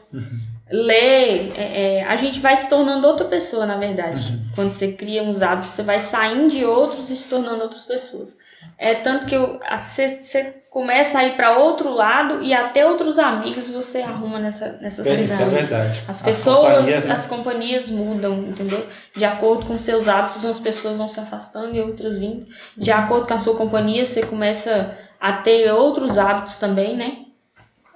Ler, é, é, a gente vai se tornando outra pessoa, na verdade. Uhum. Quando você cria uns hábitos, você vai saindo de outros e se tornando outras pessoas. É tanto que você, começa a ir para outro lado e até outros amigos você arruma nessa, nessas Isso é questões. verdade. As pessoas, companhias, né? as companhias mudam, entendeu? De acordo com seus hábitos, umas pessoas vão se afastando e outras vindo. De acordo com a sua companhia, você começa a ter outros hábitos também, né?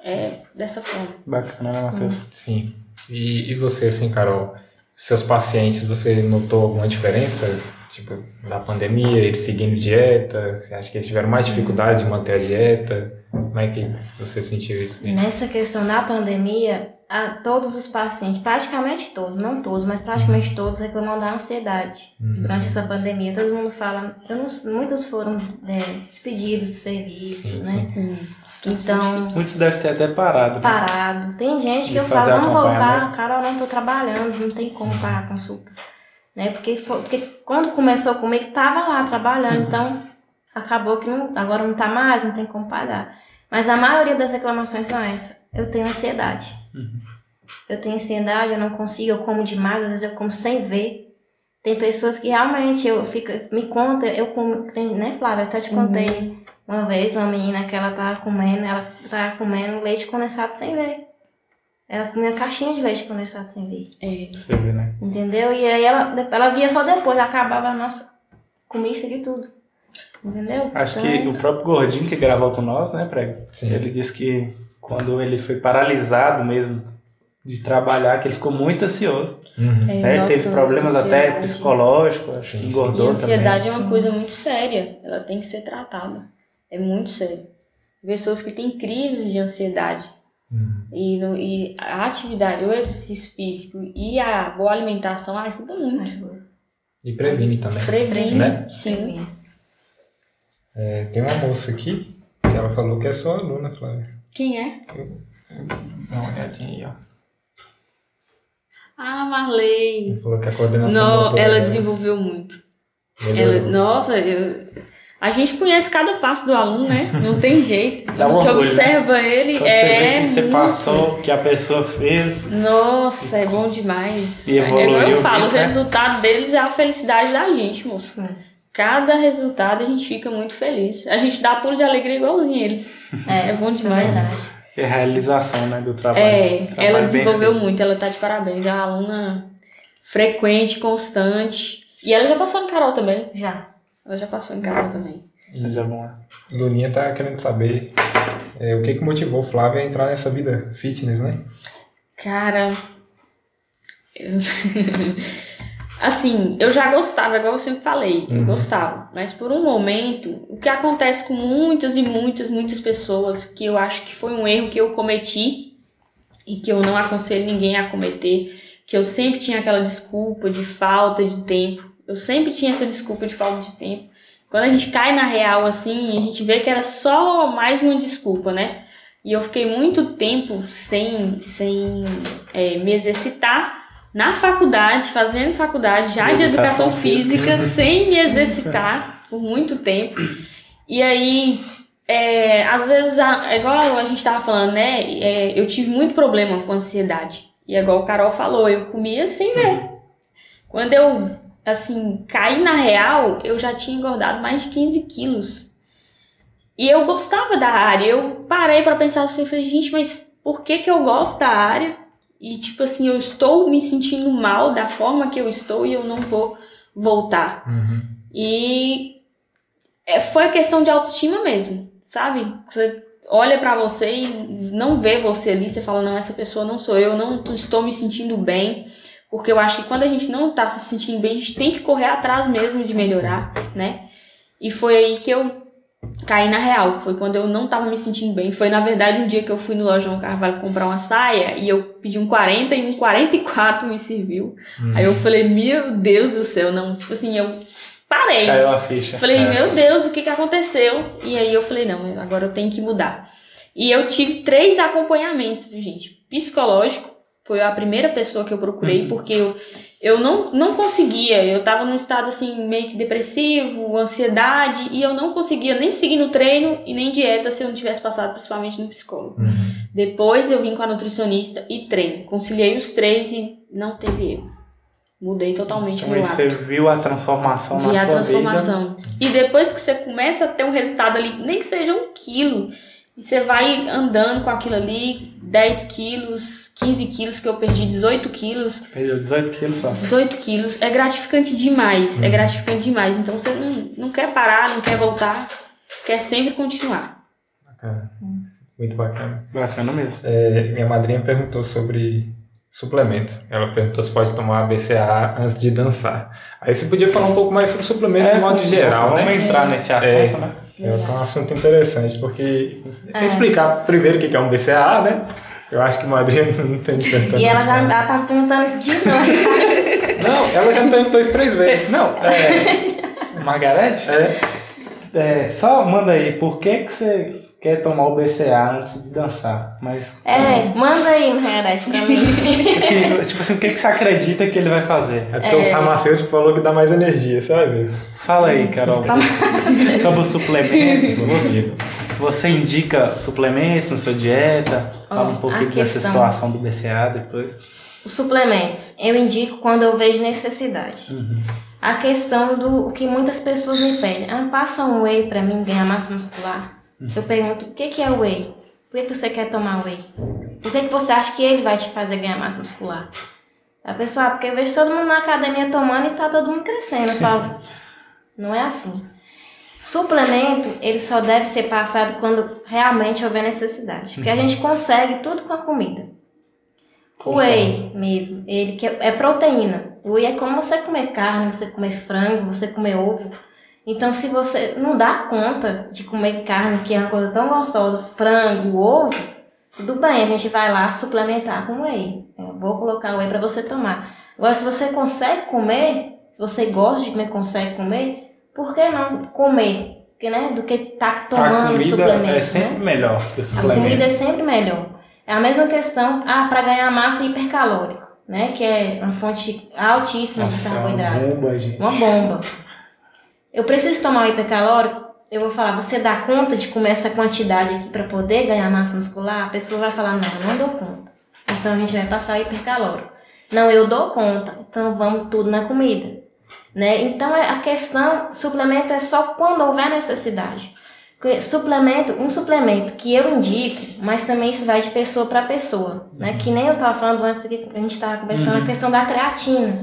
É dessa forma. Bacana, né, Matheus? Sim. E, e você, assim, Carol, seus pacientes, você notou alguma diferença? Tipo, na pandemia, eles seguindo dieta? Você acha que eles tiveram mais dificuldade de manter a dieta? Como é que você sentiu isso? Nessa questão da pandemia, a- todos os pacientes, praticamente todos, não todos, mas praticamente todos reclamam da ansiedade. Durante essa pandemia, todo mundo fala, eu não- muitos foram é, despedidos do serviço, Sim, né? sim. Então, Muitos devem ter até parado. né? parado. Tem gente que eu falo, vamos voltar, acompanhamento. Carol, não tô trabalhando, não tem como pagar a consulta. Né? Porque, foi- porque quando começou comigo, tava lá trabalhando, então acabou que não, agora não tá mais, não tem como pagar. Mas a maioria das reclamações são essas. Eu tenho ansiedade. Eu tenho ansiedade, eu não consigo, eu como demais, às vezes eu como sem ver. Tem pessoas que realmente eu fico, me conta, eu como, tem, né, Flávia? Eu até te contei uma vez uma menina que ela tava comendo, ela tava comendo leite condensado sem ver. Ela comia caixinha de leite condensado sem ver. É. Você vê, né? Entendeu? E aí ela, ela via só depois, acabava, nossa, comi isso aqui tudo. Entendeu? Acho Então, que o próprio Gordinho que gravou com nós, né, Prego? Sim. Ele disse que quando ele foi paralisado mesmo de trabalhar, que ele ficou muito ansioso. Uhum. É, né? Ele teve nossa, problemas até ansiedade. psicológicos, acho que engordou E a ansiedade também. é uma coisa muito séria. Ela tem que ser tratada. É muito sério. Pessoas que têm crises de ansiedade. Uhum. E, no- e a atividade, o exercício físico e a boa alimentação ajudam muito. ajuda. E previne também. Previne, Né? sim. É, tem uma moça aqui que ela falou que é sua aluna, Flávia. Quem é? Dá uma olhadinha aí, ó. Ah, Marley. Ela falou que a coordenação No, ela desenvolveu muito. melhorou. Ela, nossa, eu- a gente conhece cada passo do aluno, né? Não tem jeito. Dá a gente orgulho, observa ele. Quando é você vê que você muito- passou, que a pessoa fez, Nossa, é bom demais. E evoluiu É eu falo, isso, o né? resultado deles é a felicidade da gente, moço. Sim. Cada resultado a gente fica muito feliz. A gente dá pulo de alegria igualzinho eles. É, bom isso é demais. verdade. é a realização né, do trabalho. É, Trabalho ela desenvolveu muito, ela tá de parabéns. É uma aluna frequente, constante. E ela já passou em Carol também. Já. Ela já passou em Carol também. Mas é bom. né? Luninha tá querendo saber é, o que que motivou Flávia a entrar nessa vida fitness, né? Cara. eu- assim, eu já gostava, igual eu sempre falei, eu Uhum. gostava. Mas por um momento, o que acontece com muitas e muitas, muitas pessoas, que eu acho que foi um erro que eu cometi e que eu não aconselho ninguém a cometer, que eu sempre tinha aquela desculpa de falta de tempo. Eu sempre tinha essa desculpa de falta de tempo. Quando a gente cai na real assim, a gente vê que era só mais uma desculpa, né? E eu fiquei muito tempo sem, sem é, me exercitar na faculdade, fazendo faculdade já de Educação educação física, física. sem me exercitar por muito tempo. E aí, é, às vezes, é igual a gente tava falando, né? É, eu tive muito problema com ansiedade. E é igual o Carol falou, eu comia sem ver. Quando eu, assim, caí na real, eu já tinha engordado mais de 15 quilos. E eu gostava da área. Eu parei pra pensar assim, falei, gente, mas por que que eu gosto da área? E tipo assim, eu estou me sentindo mal da forma que eu estou e eu não vou voltar. Uhum. E é, foi questão de autoestima mesmo, sabe? Você olha pra você e não vê você ali, você fala, não, essa pessoa não sou eu, não estou me sentindo bem. Porque eu acho que quando a gente não tá se sentindo bem, a gente tem que correr atrás mesmo de melhorar, né? E foi aí que eu caí na real. Foi quando eu não tava me sentindo bem. Foi, na verdade, um dia que eu fui no Lojão Carvalho comprar uma saia e eu pedi um 40 e um 44 me serviu. Aí eu falei, meu Deus do céu, não. Tipo assim, eu parei. Caiu a ficha. Falei, É. meu Deus, o que que aconteceu? E aí eu falei, não, agora eu tenho que mudar. E eu tive três acompanhamentos, gente? Psicológico, foi a primeira pessoa que eu procurei, Uhum. porque eu, eu não, não conseguia, eu tava num estado assim, meio que depressivo, ansiedade, e eu não conseguia nem seguir no treino e nem dieta se eu não tivesse passado principalmente no psicólogo. Uhum. Depois eu vim com a nutricionista e treino. Conciliei os três e não teve erro. Mudei totalmente Então meu aí você hábito. viu a transformação Vi na a sua transformação. E depois que você começa a ter um resultado ali, nem que seja um quilo, e você vai andando com aquilo ali, 10 quilos, 15 quilos, que eu perdi 18 quilos. Perdeu 18 quilos só. 18 quilos, é gratificante demais, é gratificante demais. Então você não, não quer parar, não quer voltar, quer sempre continuar. Bacana. Muito bacana. Bacana mesmo. É, minha madrinha perguntou sobre suplementos. Ela perguntou se pode tomar BCA antes de dançar. Aí você podia falar um pouco mais sobre suplementos de modo vamos- geral, vamos né? entrar nesse assunto, É. né? É um assunto interessante, porque explicar primeiro o que é um BCA, né? Eu acho que a madrinha não entende tanto. E ela já ela tá me perguntando isso de novo. Não, ela já me perguntou isso três vezes. Não, é. Margarete? É, É, só manda aí, por que, que você quer tomar o BCA antes de dançar? Mas, É, manda aí, Margarete, pra mim. tipo, tipo assim, o que, que você acredita que ele vai fazer? é porque o farmacêutico falou que dá mais energia, sabe? Fala aí, Carol. Sobre os suplementos. Você, você indica suplementos na sua dieta? Fala um pouquinho dessa situação do BCA depois. Os suplementos, eu indico quando eu vejo necessidade. Uhum. A questão do o que muitas pessoas me pedem. Ah, passa um whey pra mim ganhar massa muscular. Eu pergunto, o que, que é whey? Por que, você quer tomar whey? Por que, que você acha que ele vai te fazer ganhar massa muscular? A pessoa, ah, porque eu vejo todo mundo na academia tomando e tá todo mundo crescendo. Eu falo, não é assim. Suplemento, ele só deve ser passado quando realmente houver necessidade. Porque a gente consegue tudo com a comida. O whey mesmo, ele que é é proteína. O whey é como você comer carne, você comer frango, você comer ovo. Então, se você não dá conta de comer carne, que é uma coisa tão gostosa, frango, ovo, tudo bem, a gente vai lá suplementar com whey. Eu vou colocar whey para você tomar. Agora, se você consegue comer, se você gosta de comer, consegue comer, por que não comer? Porque, né, do que tá A tomando comida suplemento, é né? sempre melhor que o A comida suplemento. é sempre melhor. É a mesma questão, ah, para ganhar massa hipercalórico, né? Que é uma fonte altíssima de Nossa, é uma carboidrato. bomba, gente. Uma bomba. Eu preciso tomar o hipercalórico? Eu vou falar, você dá conta de comer essa quantidade aqui para poder ganhar massa muscular? A pessoa vai falar, não, eu não dou conta. Então a gente vai passar o hipercalórico. Não, eu dou conta. Então vamos tudo na comida. Né? Então é- a questão, suplemento é só quando houver necessidade. Suplemento, um suplemento que eu indico, mas também isso vai de pessoa para pessoa, né? Que nem eu estava falando antes que a gente estava conversando a questão da creatina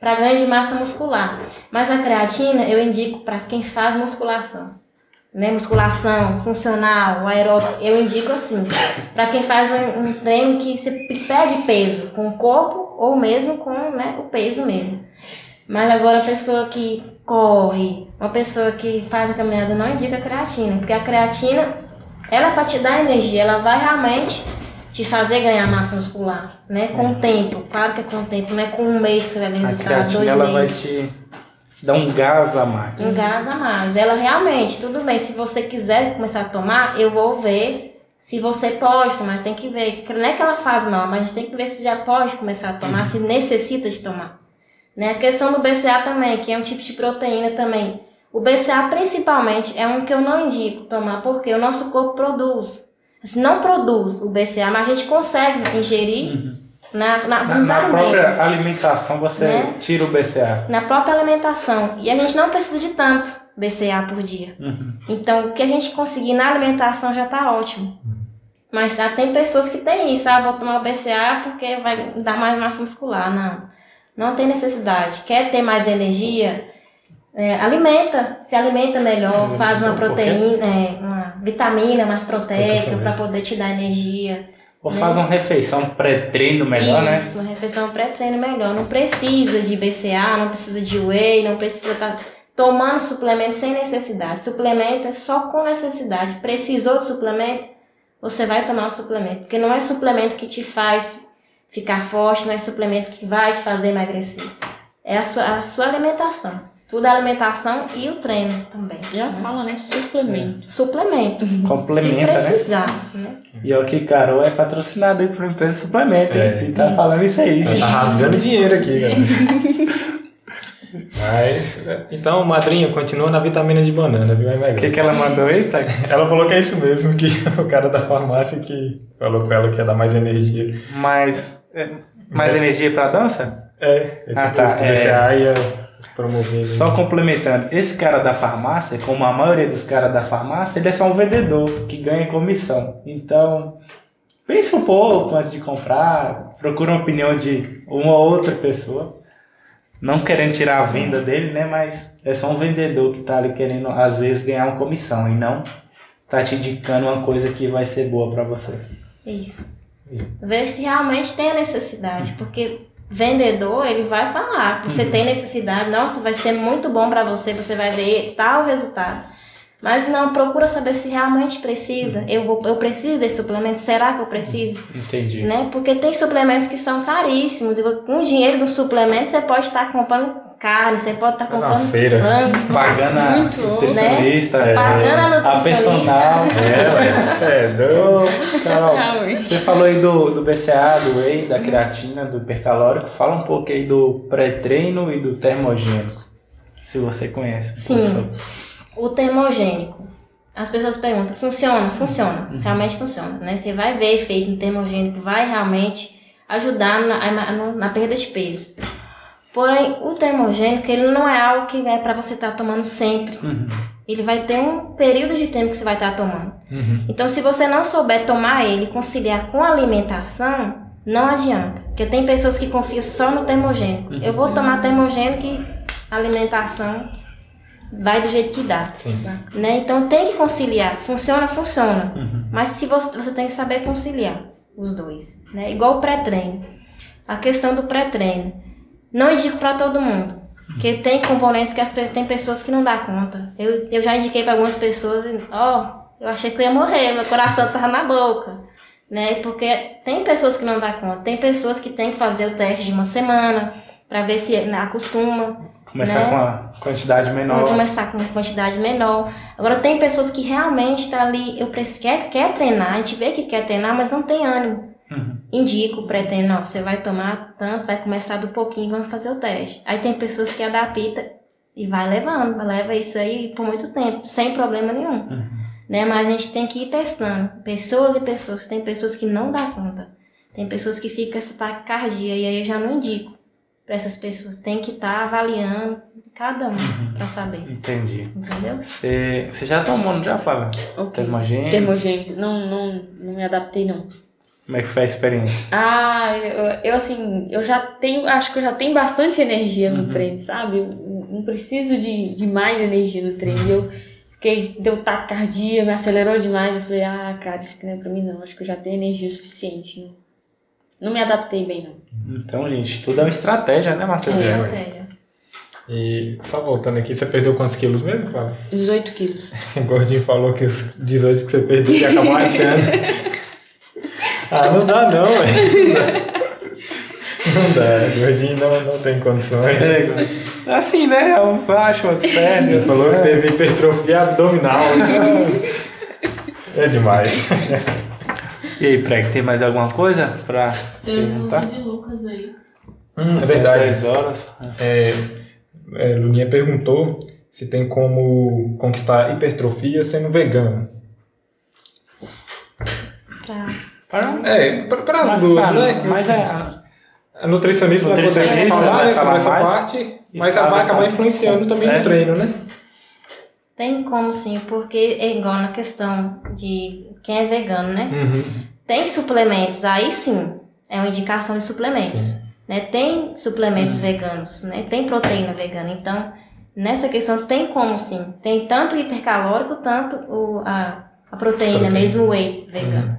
para ganho de massa muscular. Mas a creatina eu indico para quem faz musculação, né? Musculação funcional, aeróbico, eu indico assim para quem faz um, um treino que você perde peso com o corpo ou mesmo com né, o peso mesmo. Mas agora a pessoa que corre, uma pessoa que faz a caminhada não indica creatina, porque a creatina ela é para te dar energia, ela vai realmente te fazer ganhar massa muscular, né? Com o tempo, claro que é com o tempo, não é com um mês que você vai ver A resultado, creatina dois ela vai meses. te, te dar um gás a mais. Engasa mais. Ela realmente, tudo bem, se você quiser começar a tomar, eu vou ver se você pode tomar, tem que ver. Não é que ela faz mal, mas a gente tem que ver se já pode começar a tomar, se necessita de tomar. Né? A questão do BCA também, que é um tipo de proteína também. O BCA principalmente é um que eu não indico tomar, porque o nosso corpo produz. Assim, não produz o BCA, mas a gente consegue ingerir na, na, Na, nos na alimentos própria alimentação você Né? tira o BCA. na própria alimentação. E a gente não precisa de tanto BCA por dia. Uhum. Então, o que a gente conseguir na alimentação já tá ótimo. Mas ah, tem pessoas que têm isso, ah, vou tomar o BCA porque vai dar mais massa muscular. Não. Não tem necessidade. Quer ter mais energia? É, alimenta, se alimenta melhor, faz uma um proteína, é, uma vitamina mais proteica para poder te dar energia. Ou faz uma refeição pré-treino melhor, né? Isso, uma refeição pré-treino melhor. Não precisa de BCA, não precisa de whey, não precisa estar tomando suplemento sem necessidade. Suplemento é só com necessidade. Precisou de suplemento? Você vai tomar o suplemento. Porque não é suplemento que te faz ficar forte, não é suplemento que vai te fazer emagrecer. É a sua, a sua alimentação. Tudo é alimentação e o treino também. Já fala, né? Suplemento. Suplemento. Complementa, se né? precisar. Né? E é o que Carol é patrocinada aí por uma empresa de suplemento? É. E tá falando isso aí, Ela gente. tá rasgando dinheiro aqui, cara. Mas, então, madrinha, continua na vitamina de banana, viu? É O que, que ela mandou aí, Fred? Ela falou que é isso mesmo, que o cara da farmácia que falou com ela que ia dar mais energia. Mais, é, mais energia pra dança? É, é tipo Ah, tá, isso que o é. Ia promover. Só complementando, esse cara da farmácia, como a maioria dos caras da farmácia, ele é só um vendedor que ganha comissão. Então, pensa um pouco antes de comprar, procura uma opinião de uma ou outra pessoa. Não querendo tirar a venda dele, né? Mas é só um vendedor que tá ali querendo, às vezes, ganhar uma comissão e não tá te indicando uma coisa que vai ser boa pra você. Isso. Ver se realmente tem a necessidade, porque vendedor, ele vai falar, você tem necessidade, nossa, vai ser muito bom pra você, você vai ver tal resultado. Mas não, procura saber se realmente precisa. Eu vou, eu preciso desse suplemento, será que eu preciso? Entendi. Né? Porque tem suplementos que são caríssimos. E com o dinheiro do suplemento, você pode estar comprando carne, você pode estar na comprando feira. frango, Pagando a Muito, nutricionista, né? é, Pagando a a personal. É, é Carol, você falou aí do, do BCA, do whey, da creatina, do hipercalórico. Fala um pouco aí do pré-treino e do termogênico. Se você conhece. um Sim. sobre. O termogênico. As pessoas perguntam, funciona? Funciona. Realmente funciona. Né? Você vai ver efeito no termogênico, vai realmente ajudar na, na, na perda de peso. Porém, o termogênico, ele não é algo que é para você estar tomando sempre. Uhum. Ele vai ter um período de tempo que você vai estar tomando. Uhum. Então, se você não souber tomar ele e conciliar com a alimentação, não adianta. Porque tem pessoas que confiam só no termogênico. Eu vou tomar termogênico e a alimentação vai do jeito que dá. Sim. Né? Então tem que conciliar. Funciona, funciona. Uhum. Mas se você, você tem que saber conciliar os dois. Né? Igual o pré-treino. A questão do pré-treino. Não indico para todo mundo. Porque tem componentes que as pessoas, tem pessoas que não dá conta. Eu, eu já indiquei para algumas pessoas e, ó, eu achei que eu ia morrer, meu coração tava na boca. Né? Porque tem pessoas que não dá conta. Tem pessoas que tem que fazer o teste de uma semana para ver se né, acostuma. Começar Né? com a quantidade menor. Começar com uma quantidade menor. Agora tem pessoas que realmente tá ali, eu preciso, quer, quer treinar, a gente vê que quer treinar, mas não tem ânimo. Uhum. Indica o pré-treino, ó, você vai tomar tanto, vai começar do pouquinho, vamos fazer o teste. Aí tem pessoas que adaptam e vai levando, leva isso aí por muito tempo, sem problema nenhum. Né? Mas a gente tem que ir testando. Pessoas e pessoas, tem pessoas que não dá conta. Tem pessoas que ficam essa taquicardia e aí eu já não indico para essas pessoas. Tem que estar avaliando cada um para saber. Entendi. Entendeu? Você, já tomou, não já, Flávia? Ok. Termogênico? Termogênico. Não, não, não me adaptei, não. Como é que foi a experiência? Ah, eu, eu, assim, eu já tenho, acho que eu já tenho bastante energia no treino, sabe? Eu não preciso de, de mais energia no treino. E Eu fiquei, deu taquicardia, me acelerou demais. Eu falei, ah, cara, isso aqui não é pra mim não. Acho que eu já tenho energia suficiente. Não, não me adaptei bem, não. Então, gente, tudo é uma estratégia, né, Matheus? É É, estratégia. E só voltando aqui, você perdeu quantos quilos mesmo, Flávio? 18 quilos. O Gordinho falou que os 18 que você perdeu e acabou achando. Ah, não dá não, velho. Não dá, Gordinho não, não tem condições. É. É assim, né? Uns acham, outros Ele perdem. falou que teve hipertrofia abdominal. então É demais. E aí, Preg, tem mais alguma coisa pra perguntar? de Lucas aí. Hum, é verdade. 10 horas. É, é, Luninha perguntou se tem como conquistar hipertrofia sendo vegano. Pra... Para É, para as duas, né? Mas é. A nutricionista, vai poder Nutricionista falar vai né, sobre essa mais parte, mas ela vai acabar influenciando também É. no treino, né? Tem como sim, porque é igual na questão de quem é vegano, né? Uhum. Tem suplementos, aí sim, é uma indicação de suplementos. Sim. Né? Tem suplementos veganos, né? Tem proteína vegana. Então, nessa questão tem como sim. Tem tanto o hipercalórico, tanto o, a, a proteína, Proteína. mesmo o whey vegano.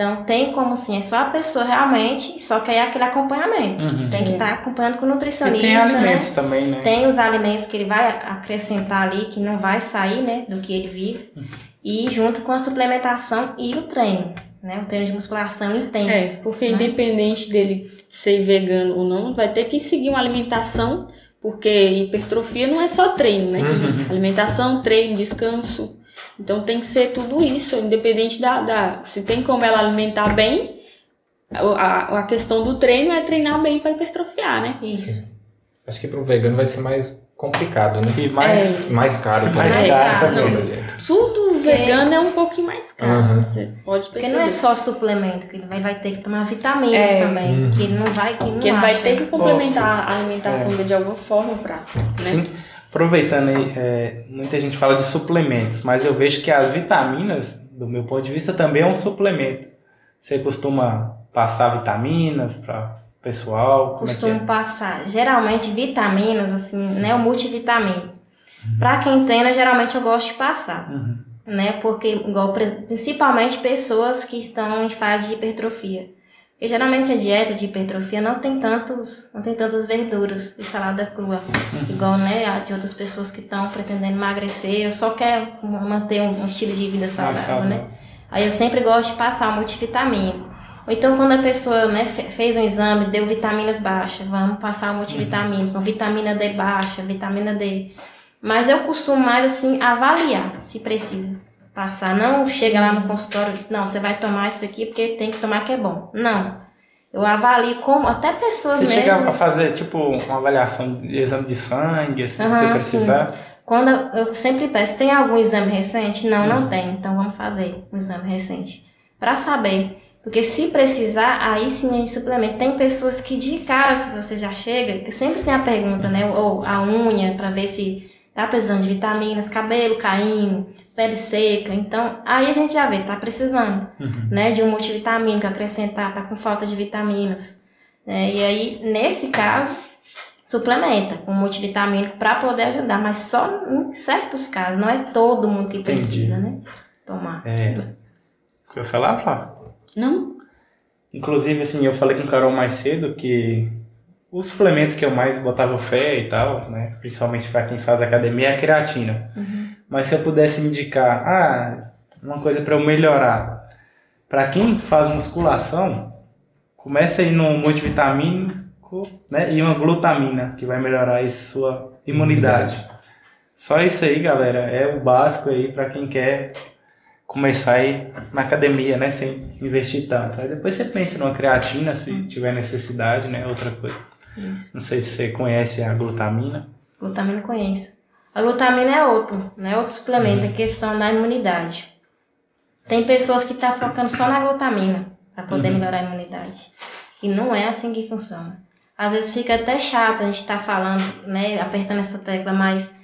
Então tem como sim, é só a pessoa realmente, só que aí é aquele acompanhamento. Uhum. Tem que estar acompanhando com o E nutricionista, tem né? alimentos também, né? Tem os alimentos que ele vai acrescentar ali, que não vai sair, né, do que ele vive. E junto com a suplementação e o treino, né? O treino de musculação intenso. É, porque né? independente dele ser vegano ou não, vai ter que seguir uma alimentação, porque hipertrofia não é só treino, né? Alimentação, treino, descanso. Então tem que ser tudo isso, independente da, da- se tem como ela alimentar bem, a, a- questão do treino é treinar bem para hipertrofiar, né? Isso. Acho que para um vegano vai ser mais complicado, né? E mais. Mais caro também. Mais caro Pra também. gente. Tudo vegano é um pouquinho mais caro. Aham. Você pode Porque perceber. não é só suplemento, que ele vai, vai ter que tomar vitaminas É. também. Uhum. Que ele não vai, que ele não Porque ele vai ter que complementar a alimentação dele de alguma forma pra. Né? Sim. Aproveitando aí, é, muita gente fala de suplementos, mas eu vejo que as vitaminas, do meu ponto de vista, também é um suplemento. Você costuma passar vitaminas para pessoal? É Costumo é? passar, geralmente, vitaminas, assim, né? O multivitamina. Pra quem treina, geralmente eu gosto de passar. Uhum. né? Porque, igual, principalmente pessoas que estão em fase de hipertrofia. Porque geralmente a dieta de hipertrofia não tem tantos, não tem tantas verduras e salada crua. Igual, né, a de outras pessoas que estão pretendendo emagrecer, ou só quer manter um, um estilo de vida saudável, né? Aí eu sempre gosto de passar o multivitamínico. Ou então quando a pessoa né, fe- fez um exame, deu vitaminas baixas, vamos passar o multivitamínico, vitamina D baixa, vitamina D. Mas eu costumo mais assim avaliar se precisa passar. Não chega lá no consultório, não, você vai tomar isso aqui porque tem que tomar que é bom. Não. Eu avalio como até pessoas Você mesmo. chega a fazer tipo uma avaliação de exame de sangue, assim, se Aham, você precisar? Quando eu eu sempre peço, tem algum exame recente? Não, não tem. Então vamos fazer um exame recente. Pra saber. Porque se precisar, aí sim a gente suplementa. Tem pessoas que de cara, se você já chega, que sempre tem a pergunta, né? Ou a unha, pra ver se tá precisando de vitaminas, cabelo caindo, pele seca. Então, aí a gente já vê, tá precisando, Uhum. né? De um multivitamínico acrescentar, tá com falta de vitaminas. né? E aí, nesse caso, suplementa com multivitamínico para poder ajudar, mas só em certos casos, não é todo mundo que Entendi. precisa, né? Tomar. É. O que eu falar, Flávio? Não? Inclusive, assim, eu falei com o Carol mais cedo que o suplemento que eu mais botava fé e tal, né? Principalmente para quem faz academia é a creatina. Mas se eu pudesse indicar, ah, uma coisa para eu melhorar. Para quem faz musculação, comece aí no multivitamínico, né? E uma glutamina, que vai melhorar aí sua imunidade. Só isso aí, galera, é o básico aí para quem quer começar aí na academia, né? Sem investir tanto. Aí depois você pensa numa creatina, se tiver necessidade, né? Outra coisa. Isso. Não sei se você conhece a glutamina. Glutamina conheço. A glutamina é outro, né? Outro suplemento, é questão da imunidade. Tem pessoas que estão focando só na glutamina para poder melhorar a imunidade. E não é assim que funciona. Às vezes fica até chato a gente estar falando, né? Apertando essa tecla, mas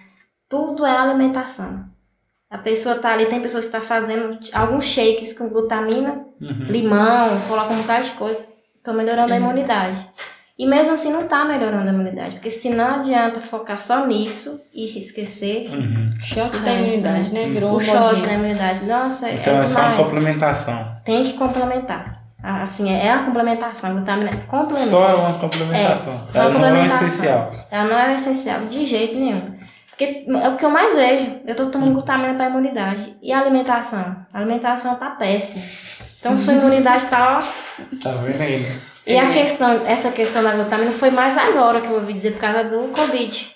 tudo é alimentação. A pessoa tá ali, tem pessoas que estão fazendo alguns shakes com glutamina, Uhum. limão, coloca um bocado de coisa, estão melhorando a imunidade. E mesmo assim não tá melhorando a imunidade, porque se não adianta focar só nisso e esquecer Uhum. Shot da imunidade, né? Virou o um shot na imunidade. Nossa, Então é é só uma complementação. Tem que complementar. Assim, é a complementação. A glutamina complementa. Só uma complementação. É, só Ela não é complementação. essencial. Ela não é essencial de jeito nenhum. Porque é o que eu mais vejo. Eu tô tomando glutamina para imunidade. E a alimentação? A alimentação tá péssima. Então sua imunidade tá ó, Tá vendo aí, né? E a questão, essa questão da glutamina foi mais agora que eu ouvi dizer por causa do Covid.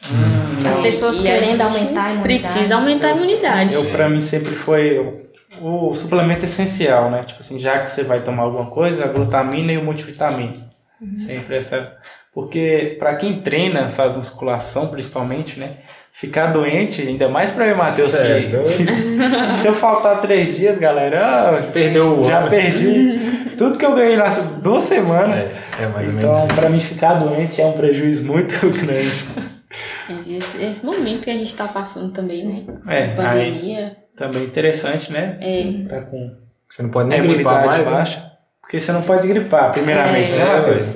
As Hum, pessoas E a querendo gente aumentar a imunidade. Precisa aumentar a imunidade. Eu, pra mim, sempre foi o, o suplemento essencial, né? Tipo assim, já que você vai tomar alguma coisa, a glutamina e o multivitamina. Uhum. Sempre essa. Porque pra quem treina, faz musculação principalmente, né? Ficar doente, ainda mais pra mim, Matheus, é que doido? se eu faltar três dias, galera, ah, Perdeu o já ano. perdi tudo que eu ganhei nas duas semanas. É, é mais ou menos Então, pra mim, ficar doente é um prejuízo muito grande. Esse, esse momento que a gente tá passando também, né? É, Pandemia. Também interessante, né? É. Tá com Você não pode nem gripar imunidade mais, né? baixa. Porque você não pode gripar, primeiramente, É. né, Matheus?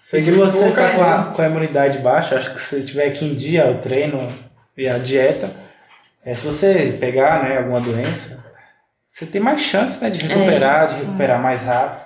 Você se gripou, você tá com a, com a imunidade baixa, acho que se tiver que em dia o treino e a dieta, é, se você pegar né, alguma doença, você tem mais chance né, de recuperar, de recuperar mais rápido.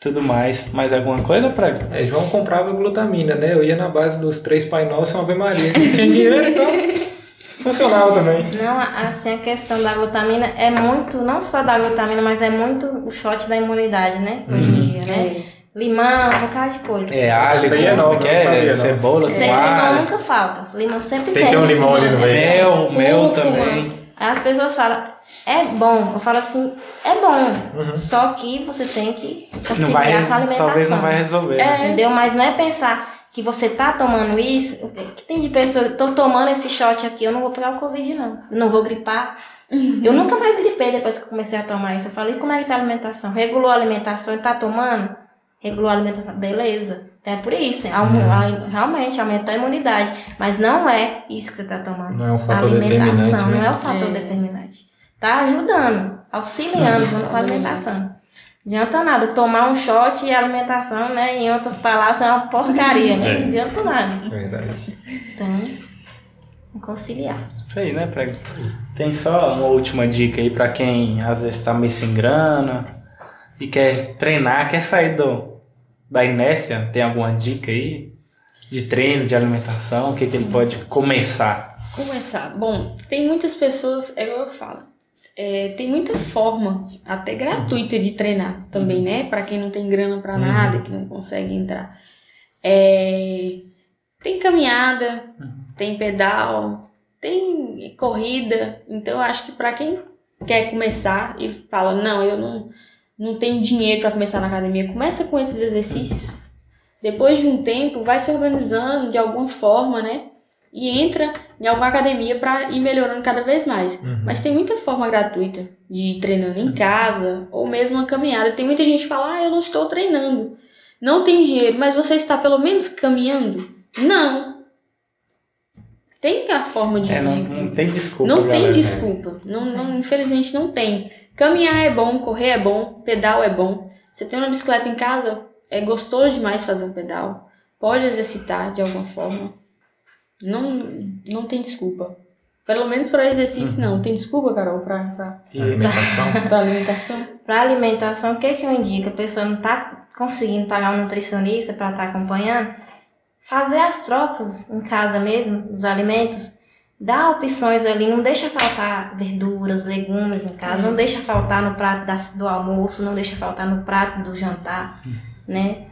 Tudo mais. Mais alguma coisa pra. É, João comprava glutamina, né? Eu ia na base dos três Pai Nosso e uma Ave Maria. Não tinha dinheiro, então funcionava também. Não, assim, a questão da glutamina é muito, não só da glutamina, mas é muito o shot da imunidade, né? Hoje em dia, né? É. Limão, um bocado de coisa. É, alho, Isso aí é novo, sabia, é, não. cebola, sei limão nunca falta. Limão sempre Tem tem. que ter um limão ali no meio. mel, mel também. Aí as pessoas falam, é bom. Eu falo assim, é bom. Uhum. Só que você tem que conciliar vai, com a alimentação. talvez não vai resolver. né? É, entendeu? Mas não é pensar que você tá tomando isso, que tem de pessoa, eu tô tomando esse shot aqui, eu não vou pegar o Covid, não. Eu não vou gripar. Eu nunca mais gripei depois que eu comecei a tomar isso. Eu falei, como é que tá a alimentação? Regulou a alimentação e tá tomando? Regulou a alimentação, beleza. Então é por isso, um- a- realmente aumentou a imunidade. Mas não é isso que você tá tomando. Não é um A fator alimentação determinante, não é né? o fator É. determinante. Tá ajudando, auxiliando junto com a alimentação. Adianta nada, tomar um shot e a alimentação, né? Em outras palavras, é uma porcaria, né? É. Não adianta nada. Verdade. Então, conciliar. Isso aí, né, Prego? Tem só uma última dica aí pra quem às vezes tá meio sem grana e quer treinar, quer sair do, da inércia. Tem alguma dica aí de treino, de alimentação? O que, que ele pode começar? Começar. Bom, tem muitas pessoas, é igual eu falo, é, tem muita forma, até gratuita, de treinar também, né? Pra quem não tem grana pra nada, que não consegue entrar. É, tem caminhada, tem pedal, tem corrida. Então, eu acho que pra quem quer começar e fala, não, eu não, não tenho dinheiro pra começar na academia, começa com esses exercícios. Depois de um tempo, vai se organizando de alguma forma, né? E entra em alguma academia para ir melhorando cada vez mais. Mas tem muita forma gratuita de ir treinando em casa ou mesmo uma caminhada. Tem muita gente que fala: "Ah, eu não estou treinando. Não tem dinheiro, mas você está pelo menos caminhando?" Não. Tem a forma de, É, não, de- não tem desculpa. não tem galera. desculpa. Não, não, infelizmente não tem. Caminhar é bom, correr é bom, pedal é bom. Você tem uma bicicleta em casa, é gostoso demais fazer um pedal. Pode exercitar de alguma forma. Não, não tem desculpa. Pelo menos para exercício, não. Tem desculpa, Carol, para E- Alimentação. alimentação? Para alimentação, o que, que eu indico? A pessoa não tá conseguindo pagar um nutricionista para estar acompanhando? Fazer as trocas em casa mesmo, dos alimentos. Dá opções ali, não deixa faltar verduras, legumes em casa, não deixa faltar no prato da- do almoço, não deixa faltar no prato do jantar, né?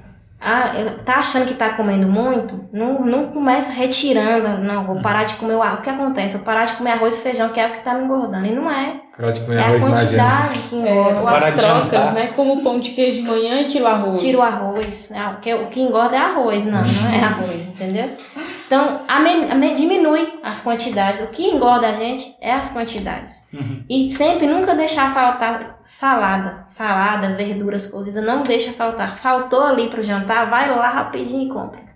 Ah, tá achando que tá comendo muito? Não, não começa retirando, não, vou parar de comer o arroz. O que acontece? Eu parar de comer arroz e feijão, que é o que tá me engordando. E não é. Para de comer É a arroz na janta. quantidade que É, engorda. ou Parar as de trocas, né? Como o pão de queijo de manhã e tira o arroz. Tira o arroz. Ah, o, que, o que engorda é arroz, não, não é arroz, entendeu? Então, diminui as quantidades. O que engorda a gente é as quantidades. Uhum. E sempre nunca deixar faltar salada. Salada, verduras cozidas, não deixa faltar. Faltou ali pro jantar, vai lá rapidinho e compra.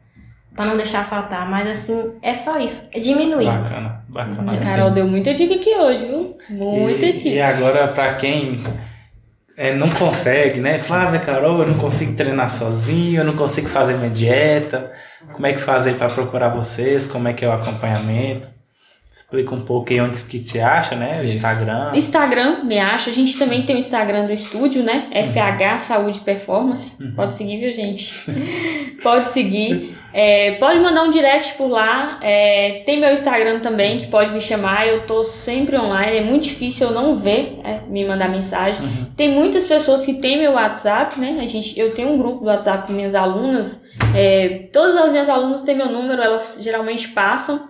Pra não deixar faltar. Mas assim, é só isso. É diminuir. Bacana, bacana. A Carol deu muita dica aqui hoje, viu? Muita e, dica. e agora, pra quem é, não consegue, né? Flávia, Carol, eu não consigo treinar sozinho, eu não consigo fazer minha dieta. Como é que faz aí pra procurar vocês? Como é que é o acompanhamento? Explica um pouco aí onde que te acha, né? O Isso. Instagram. Instagram, me acha. A gente também tem o Instagram do estúdio, né? FH Saúde Performance. Pode seguir, viu, gente? pode seguir. É, pode mandar um direct por lá. É, tem meu Instagram também, que pode me chamar. Eu tô sempre online. É muito difícil eu não ver, é, me mandar mensagem. Uhum. Tem muitas pessoas que têm meu WhatsApp, né? A gente, eu tenho um grupo do WhatsApp com minhas alunas. É, todas as minhas alunas têm meu número, elas geralmente passam.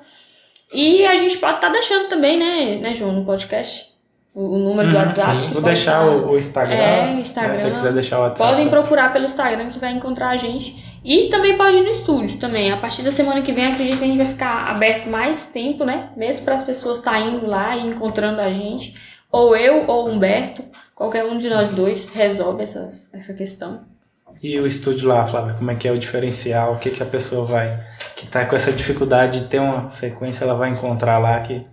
E a gente pode estar deixando também, né, né, João, no podcast, o, o número do Uhum, WhatsApp. sim. Vou deixar estar- o, o Instagram. É, né, Instagram. Se você quiser deixar o WhatsApp. Podem procurar pelo Instagram que vai encontrar a gente. E também pode ir no estúdio também. A partir da semana que vem, acredito que a gente vai ficar aberto mais tempo, né? Mesmo para as pessoas estarem indo lá e encontrando a gente. Ou eu ou o Humberto. Qualquer um de nós dois resolve essa, essa questão. E o estúdio lá, Flávia, como é que é o diferencial? O que, que a pessoa vai. Que tá com essa dificuldade de ter uma sequência, ela vai encontrar lá que.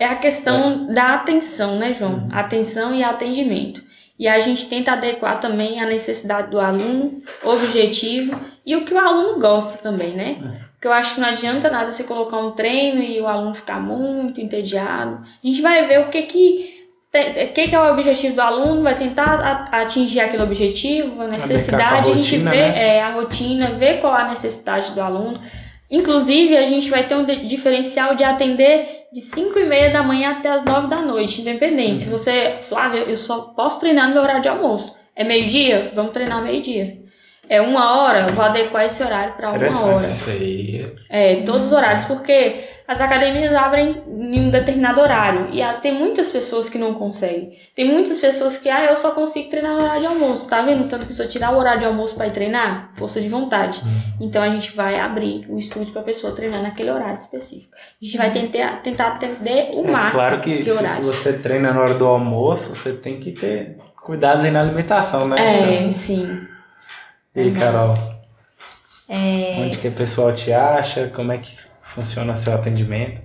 É a questão da atenção, né, João? Atenção e atendimento. E a gente tenta adequar também a necessidade do aluno, objetivo e o que o aluno gosta também, né? Porque eu acho que não adianta nada você colocar um treino e o aluno ficar muito entediado. A gente vai ver o que que, o que, que é o objetivo do aluno, vai tentar a- atingir aquele objetivo, a necessidade, a, gente rotina, vê né? é, a rotina, ver qual a necessidade do aluno. Inclusive, a gente vai ter um diferencial de atender de 5 e meia da manhã até as 9 da noite, independente. Se você, Flávia, eu só posso treinar no meu horário de almoço. É meio-dia? Vamos treinar meio-dia. É uma hora? Eu vou adequar esse horário para uma hora. Isso aí. É, todos os horários, porque as academias abrem em um determinado horário e há- tem muitas pessoas que não conseguem. Tem muitas pessoas que, ah, eu só consigo treinar no horário de almoço. Tá vendo? Tanto eu tirar o horário de almoço para ir treinar, força de vontade. Então a gente vai abrir o estúdio para a pessoa treinar naquele horário específico. A gente vai tentar, tentar atender o É máximo claro que de se, você treina na hora do almoço, você tem que ter cuidados aí na alimentação, né? É, sim. E aí, Carol, É, onde que o pessoal te acha? Como é que funciona seu atendimento?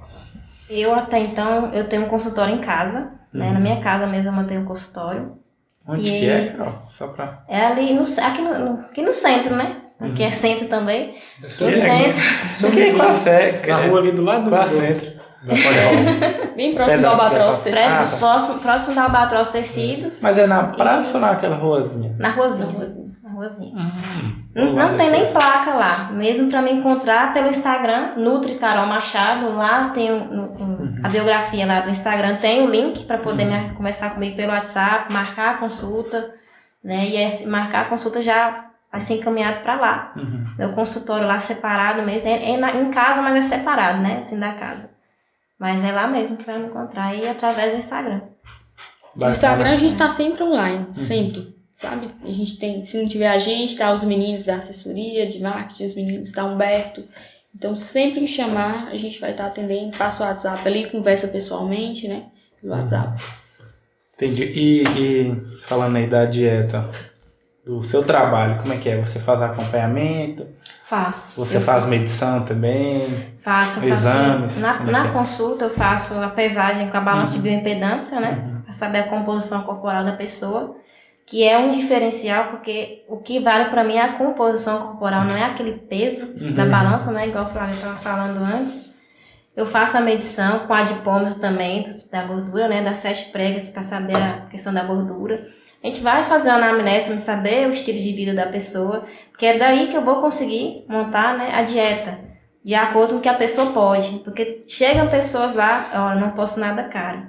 eu até então, eu tenho um consultório em casa, né? Na minha casa mesmo eu mantenho um consultório. Onde E que é, Carol? Só pra... É ali no, aqui, no, aqui no centro, né? Aqui é centro também. No centro. Só que quase é, Na rua ali do lado do quase do-. Bem próximo do Albatroz. Tecidos. Ah, Prédio próximo, próximo da Albatroz Tecidos. Mas é na praça ou naquela ruazinha? Na ruazinha. Na ruazinha. Na ruazinha. Hum, Não, não tem nem placa lá. Mesmo pra me encontrar pelo Instagram, Nutri Carol Machado, lá tem o- no- o- a biografia lá do Instagram, tem o link pra poder me- conversar comigo pelo WhatsApp, marcar a consulta, né? E esse, marcar a consulta já vai ser encaminhado pra lá. Uhum. Meu consultório lá separado mesmo, é, é na- em casa, mas é separado, né? Assim da casa. Mas é lá mesmo que vai me encontrar e através do Instagram. No Instagram a gente tá sempre online, sempre, sabe? A gente tem, se não tiver a gente, tá os meninos da assessoria, de marketing, os meninos da Humberto. Então, sempre que chamar, a gente vai estar atendendo, passa o WhatsApp ali, conversa pessoalmente, né? Pelo WhatsApp. Entendi. E, e falando aí da dieta, do seu trabalho, como é que é? Você faz acompanhamento? Faço. Você faz medição também? Faço, faço. Exames, Na, é na é? consulta eu faço a pesagem com a balança de bioimpedância, né? Uhum. Pra saber a composição corporal da pessoa, que é um diferencial, porque o que vale pra mim é a composição corporal, não é aquele peso Uhum. da balança, né? Igual o Flávio estava falando antes. Eu faço a medição com adipômetro também, do- da gordura, né? Das sete pregas para saber a questão da gordura. A gente vai fazer uma anamnese para saber o estilo de vida da pessoa, porque é daí que eu vou conseguir montar né, a dieta, de acordo com o que a pessoa pode. Porque chegam pessoas lá, ó, não posso nada caro.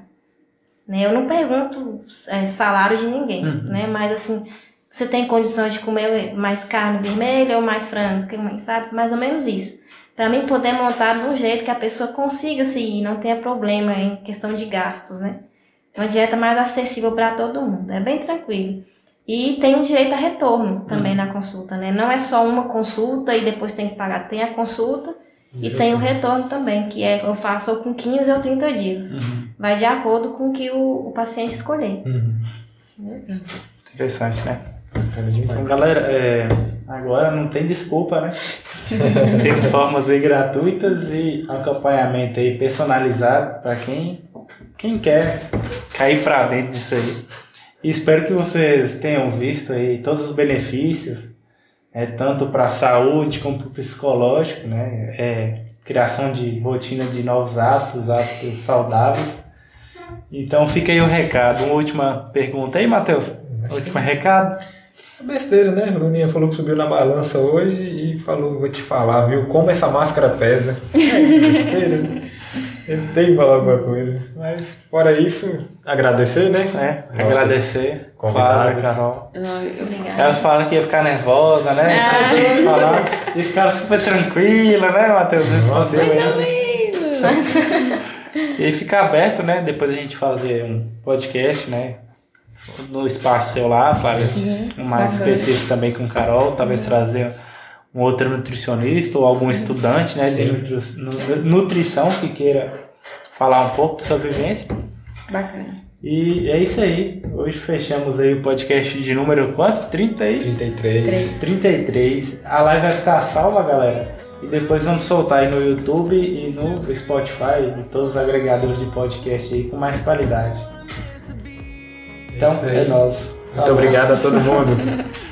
Né? Eu não pergunto é, salário de ninguém, Uhum. né? Mas assim, você tem condição de comer mais carne vermelha ou mais frango, sabe? Mais ou menos isso. Para mim poder montar de um jeito que a pessoa consiga seguir, não tenha problema em questão de gastos, né? Uma dieta mais acessível para todo mundo, é bem tranquilo. E tem um direito a retorno também na consulta, né? Não é só uma consulta e depois tem que pagar, tem a consulta e tem o retorno também, que é eu faço com 15 ou 30 dias. Uhum. Vai de acordo com o que o, o paciente escolher. Uhum. Interessante, né? Então, galera, é, agora não tem desculpa, né? tem formas aí gratuitas e acompanhamento aí personalizado para quem, quem quer cair para dentro disso aí. E espero que vocês tenham visto aí todos os benefícios, é, tanto para a saúde como para o psicológico, né? É, criação de rotina de novos hábitos, hábitos saudáveis. Então fica aí o recado. Uma última pergunta aí, Matheus. Último recado. Besteira, né? A Luninha falou que subiu na balança hoje e falou, vou te falar, viu? Como essa máscara pesa. É, besteira. Eu tenho que falar alguma coisa. Mas, fora isso, agradecer, né? É, Nossas agradecer. convidadas. Carol. Obrigada. Elas falaram que ia ficar nervosa, né? Ah. Tinha que falar. E ficaram super tranquila, né, Matheus? Respondeu Mais ou. E fica aberto, né? Depois a gente fazer um podcast, né? No espaço seu lá, Flávia. Sim, Um mais bacana. específico também com Carol. Talvez trazer um outro nutricionista ou algum estudante, né? De nutri- nu- nutrição que queira falar um pouco de sua vivência. Bacana. E é isso aí. Hoje fechamos aí o podcast de número quanto? 30 aí? 33. 33. A live vai ficar salva, galera. E depois vamos soltar aí no YouTube e no Spotify e todos os agregadores de podcast aí com mais qualidade. Então Isso aí. é nóis. Muito obrigado a todo mundo.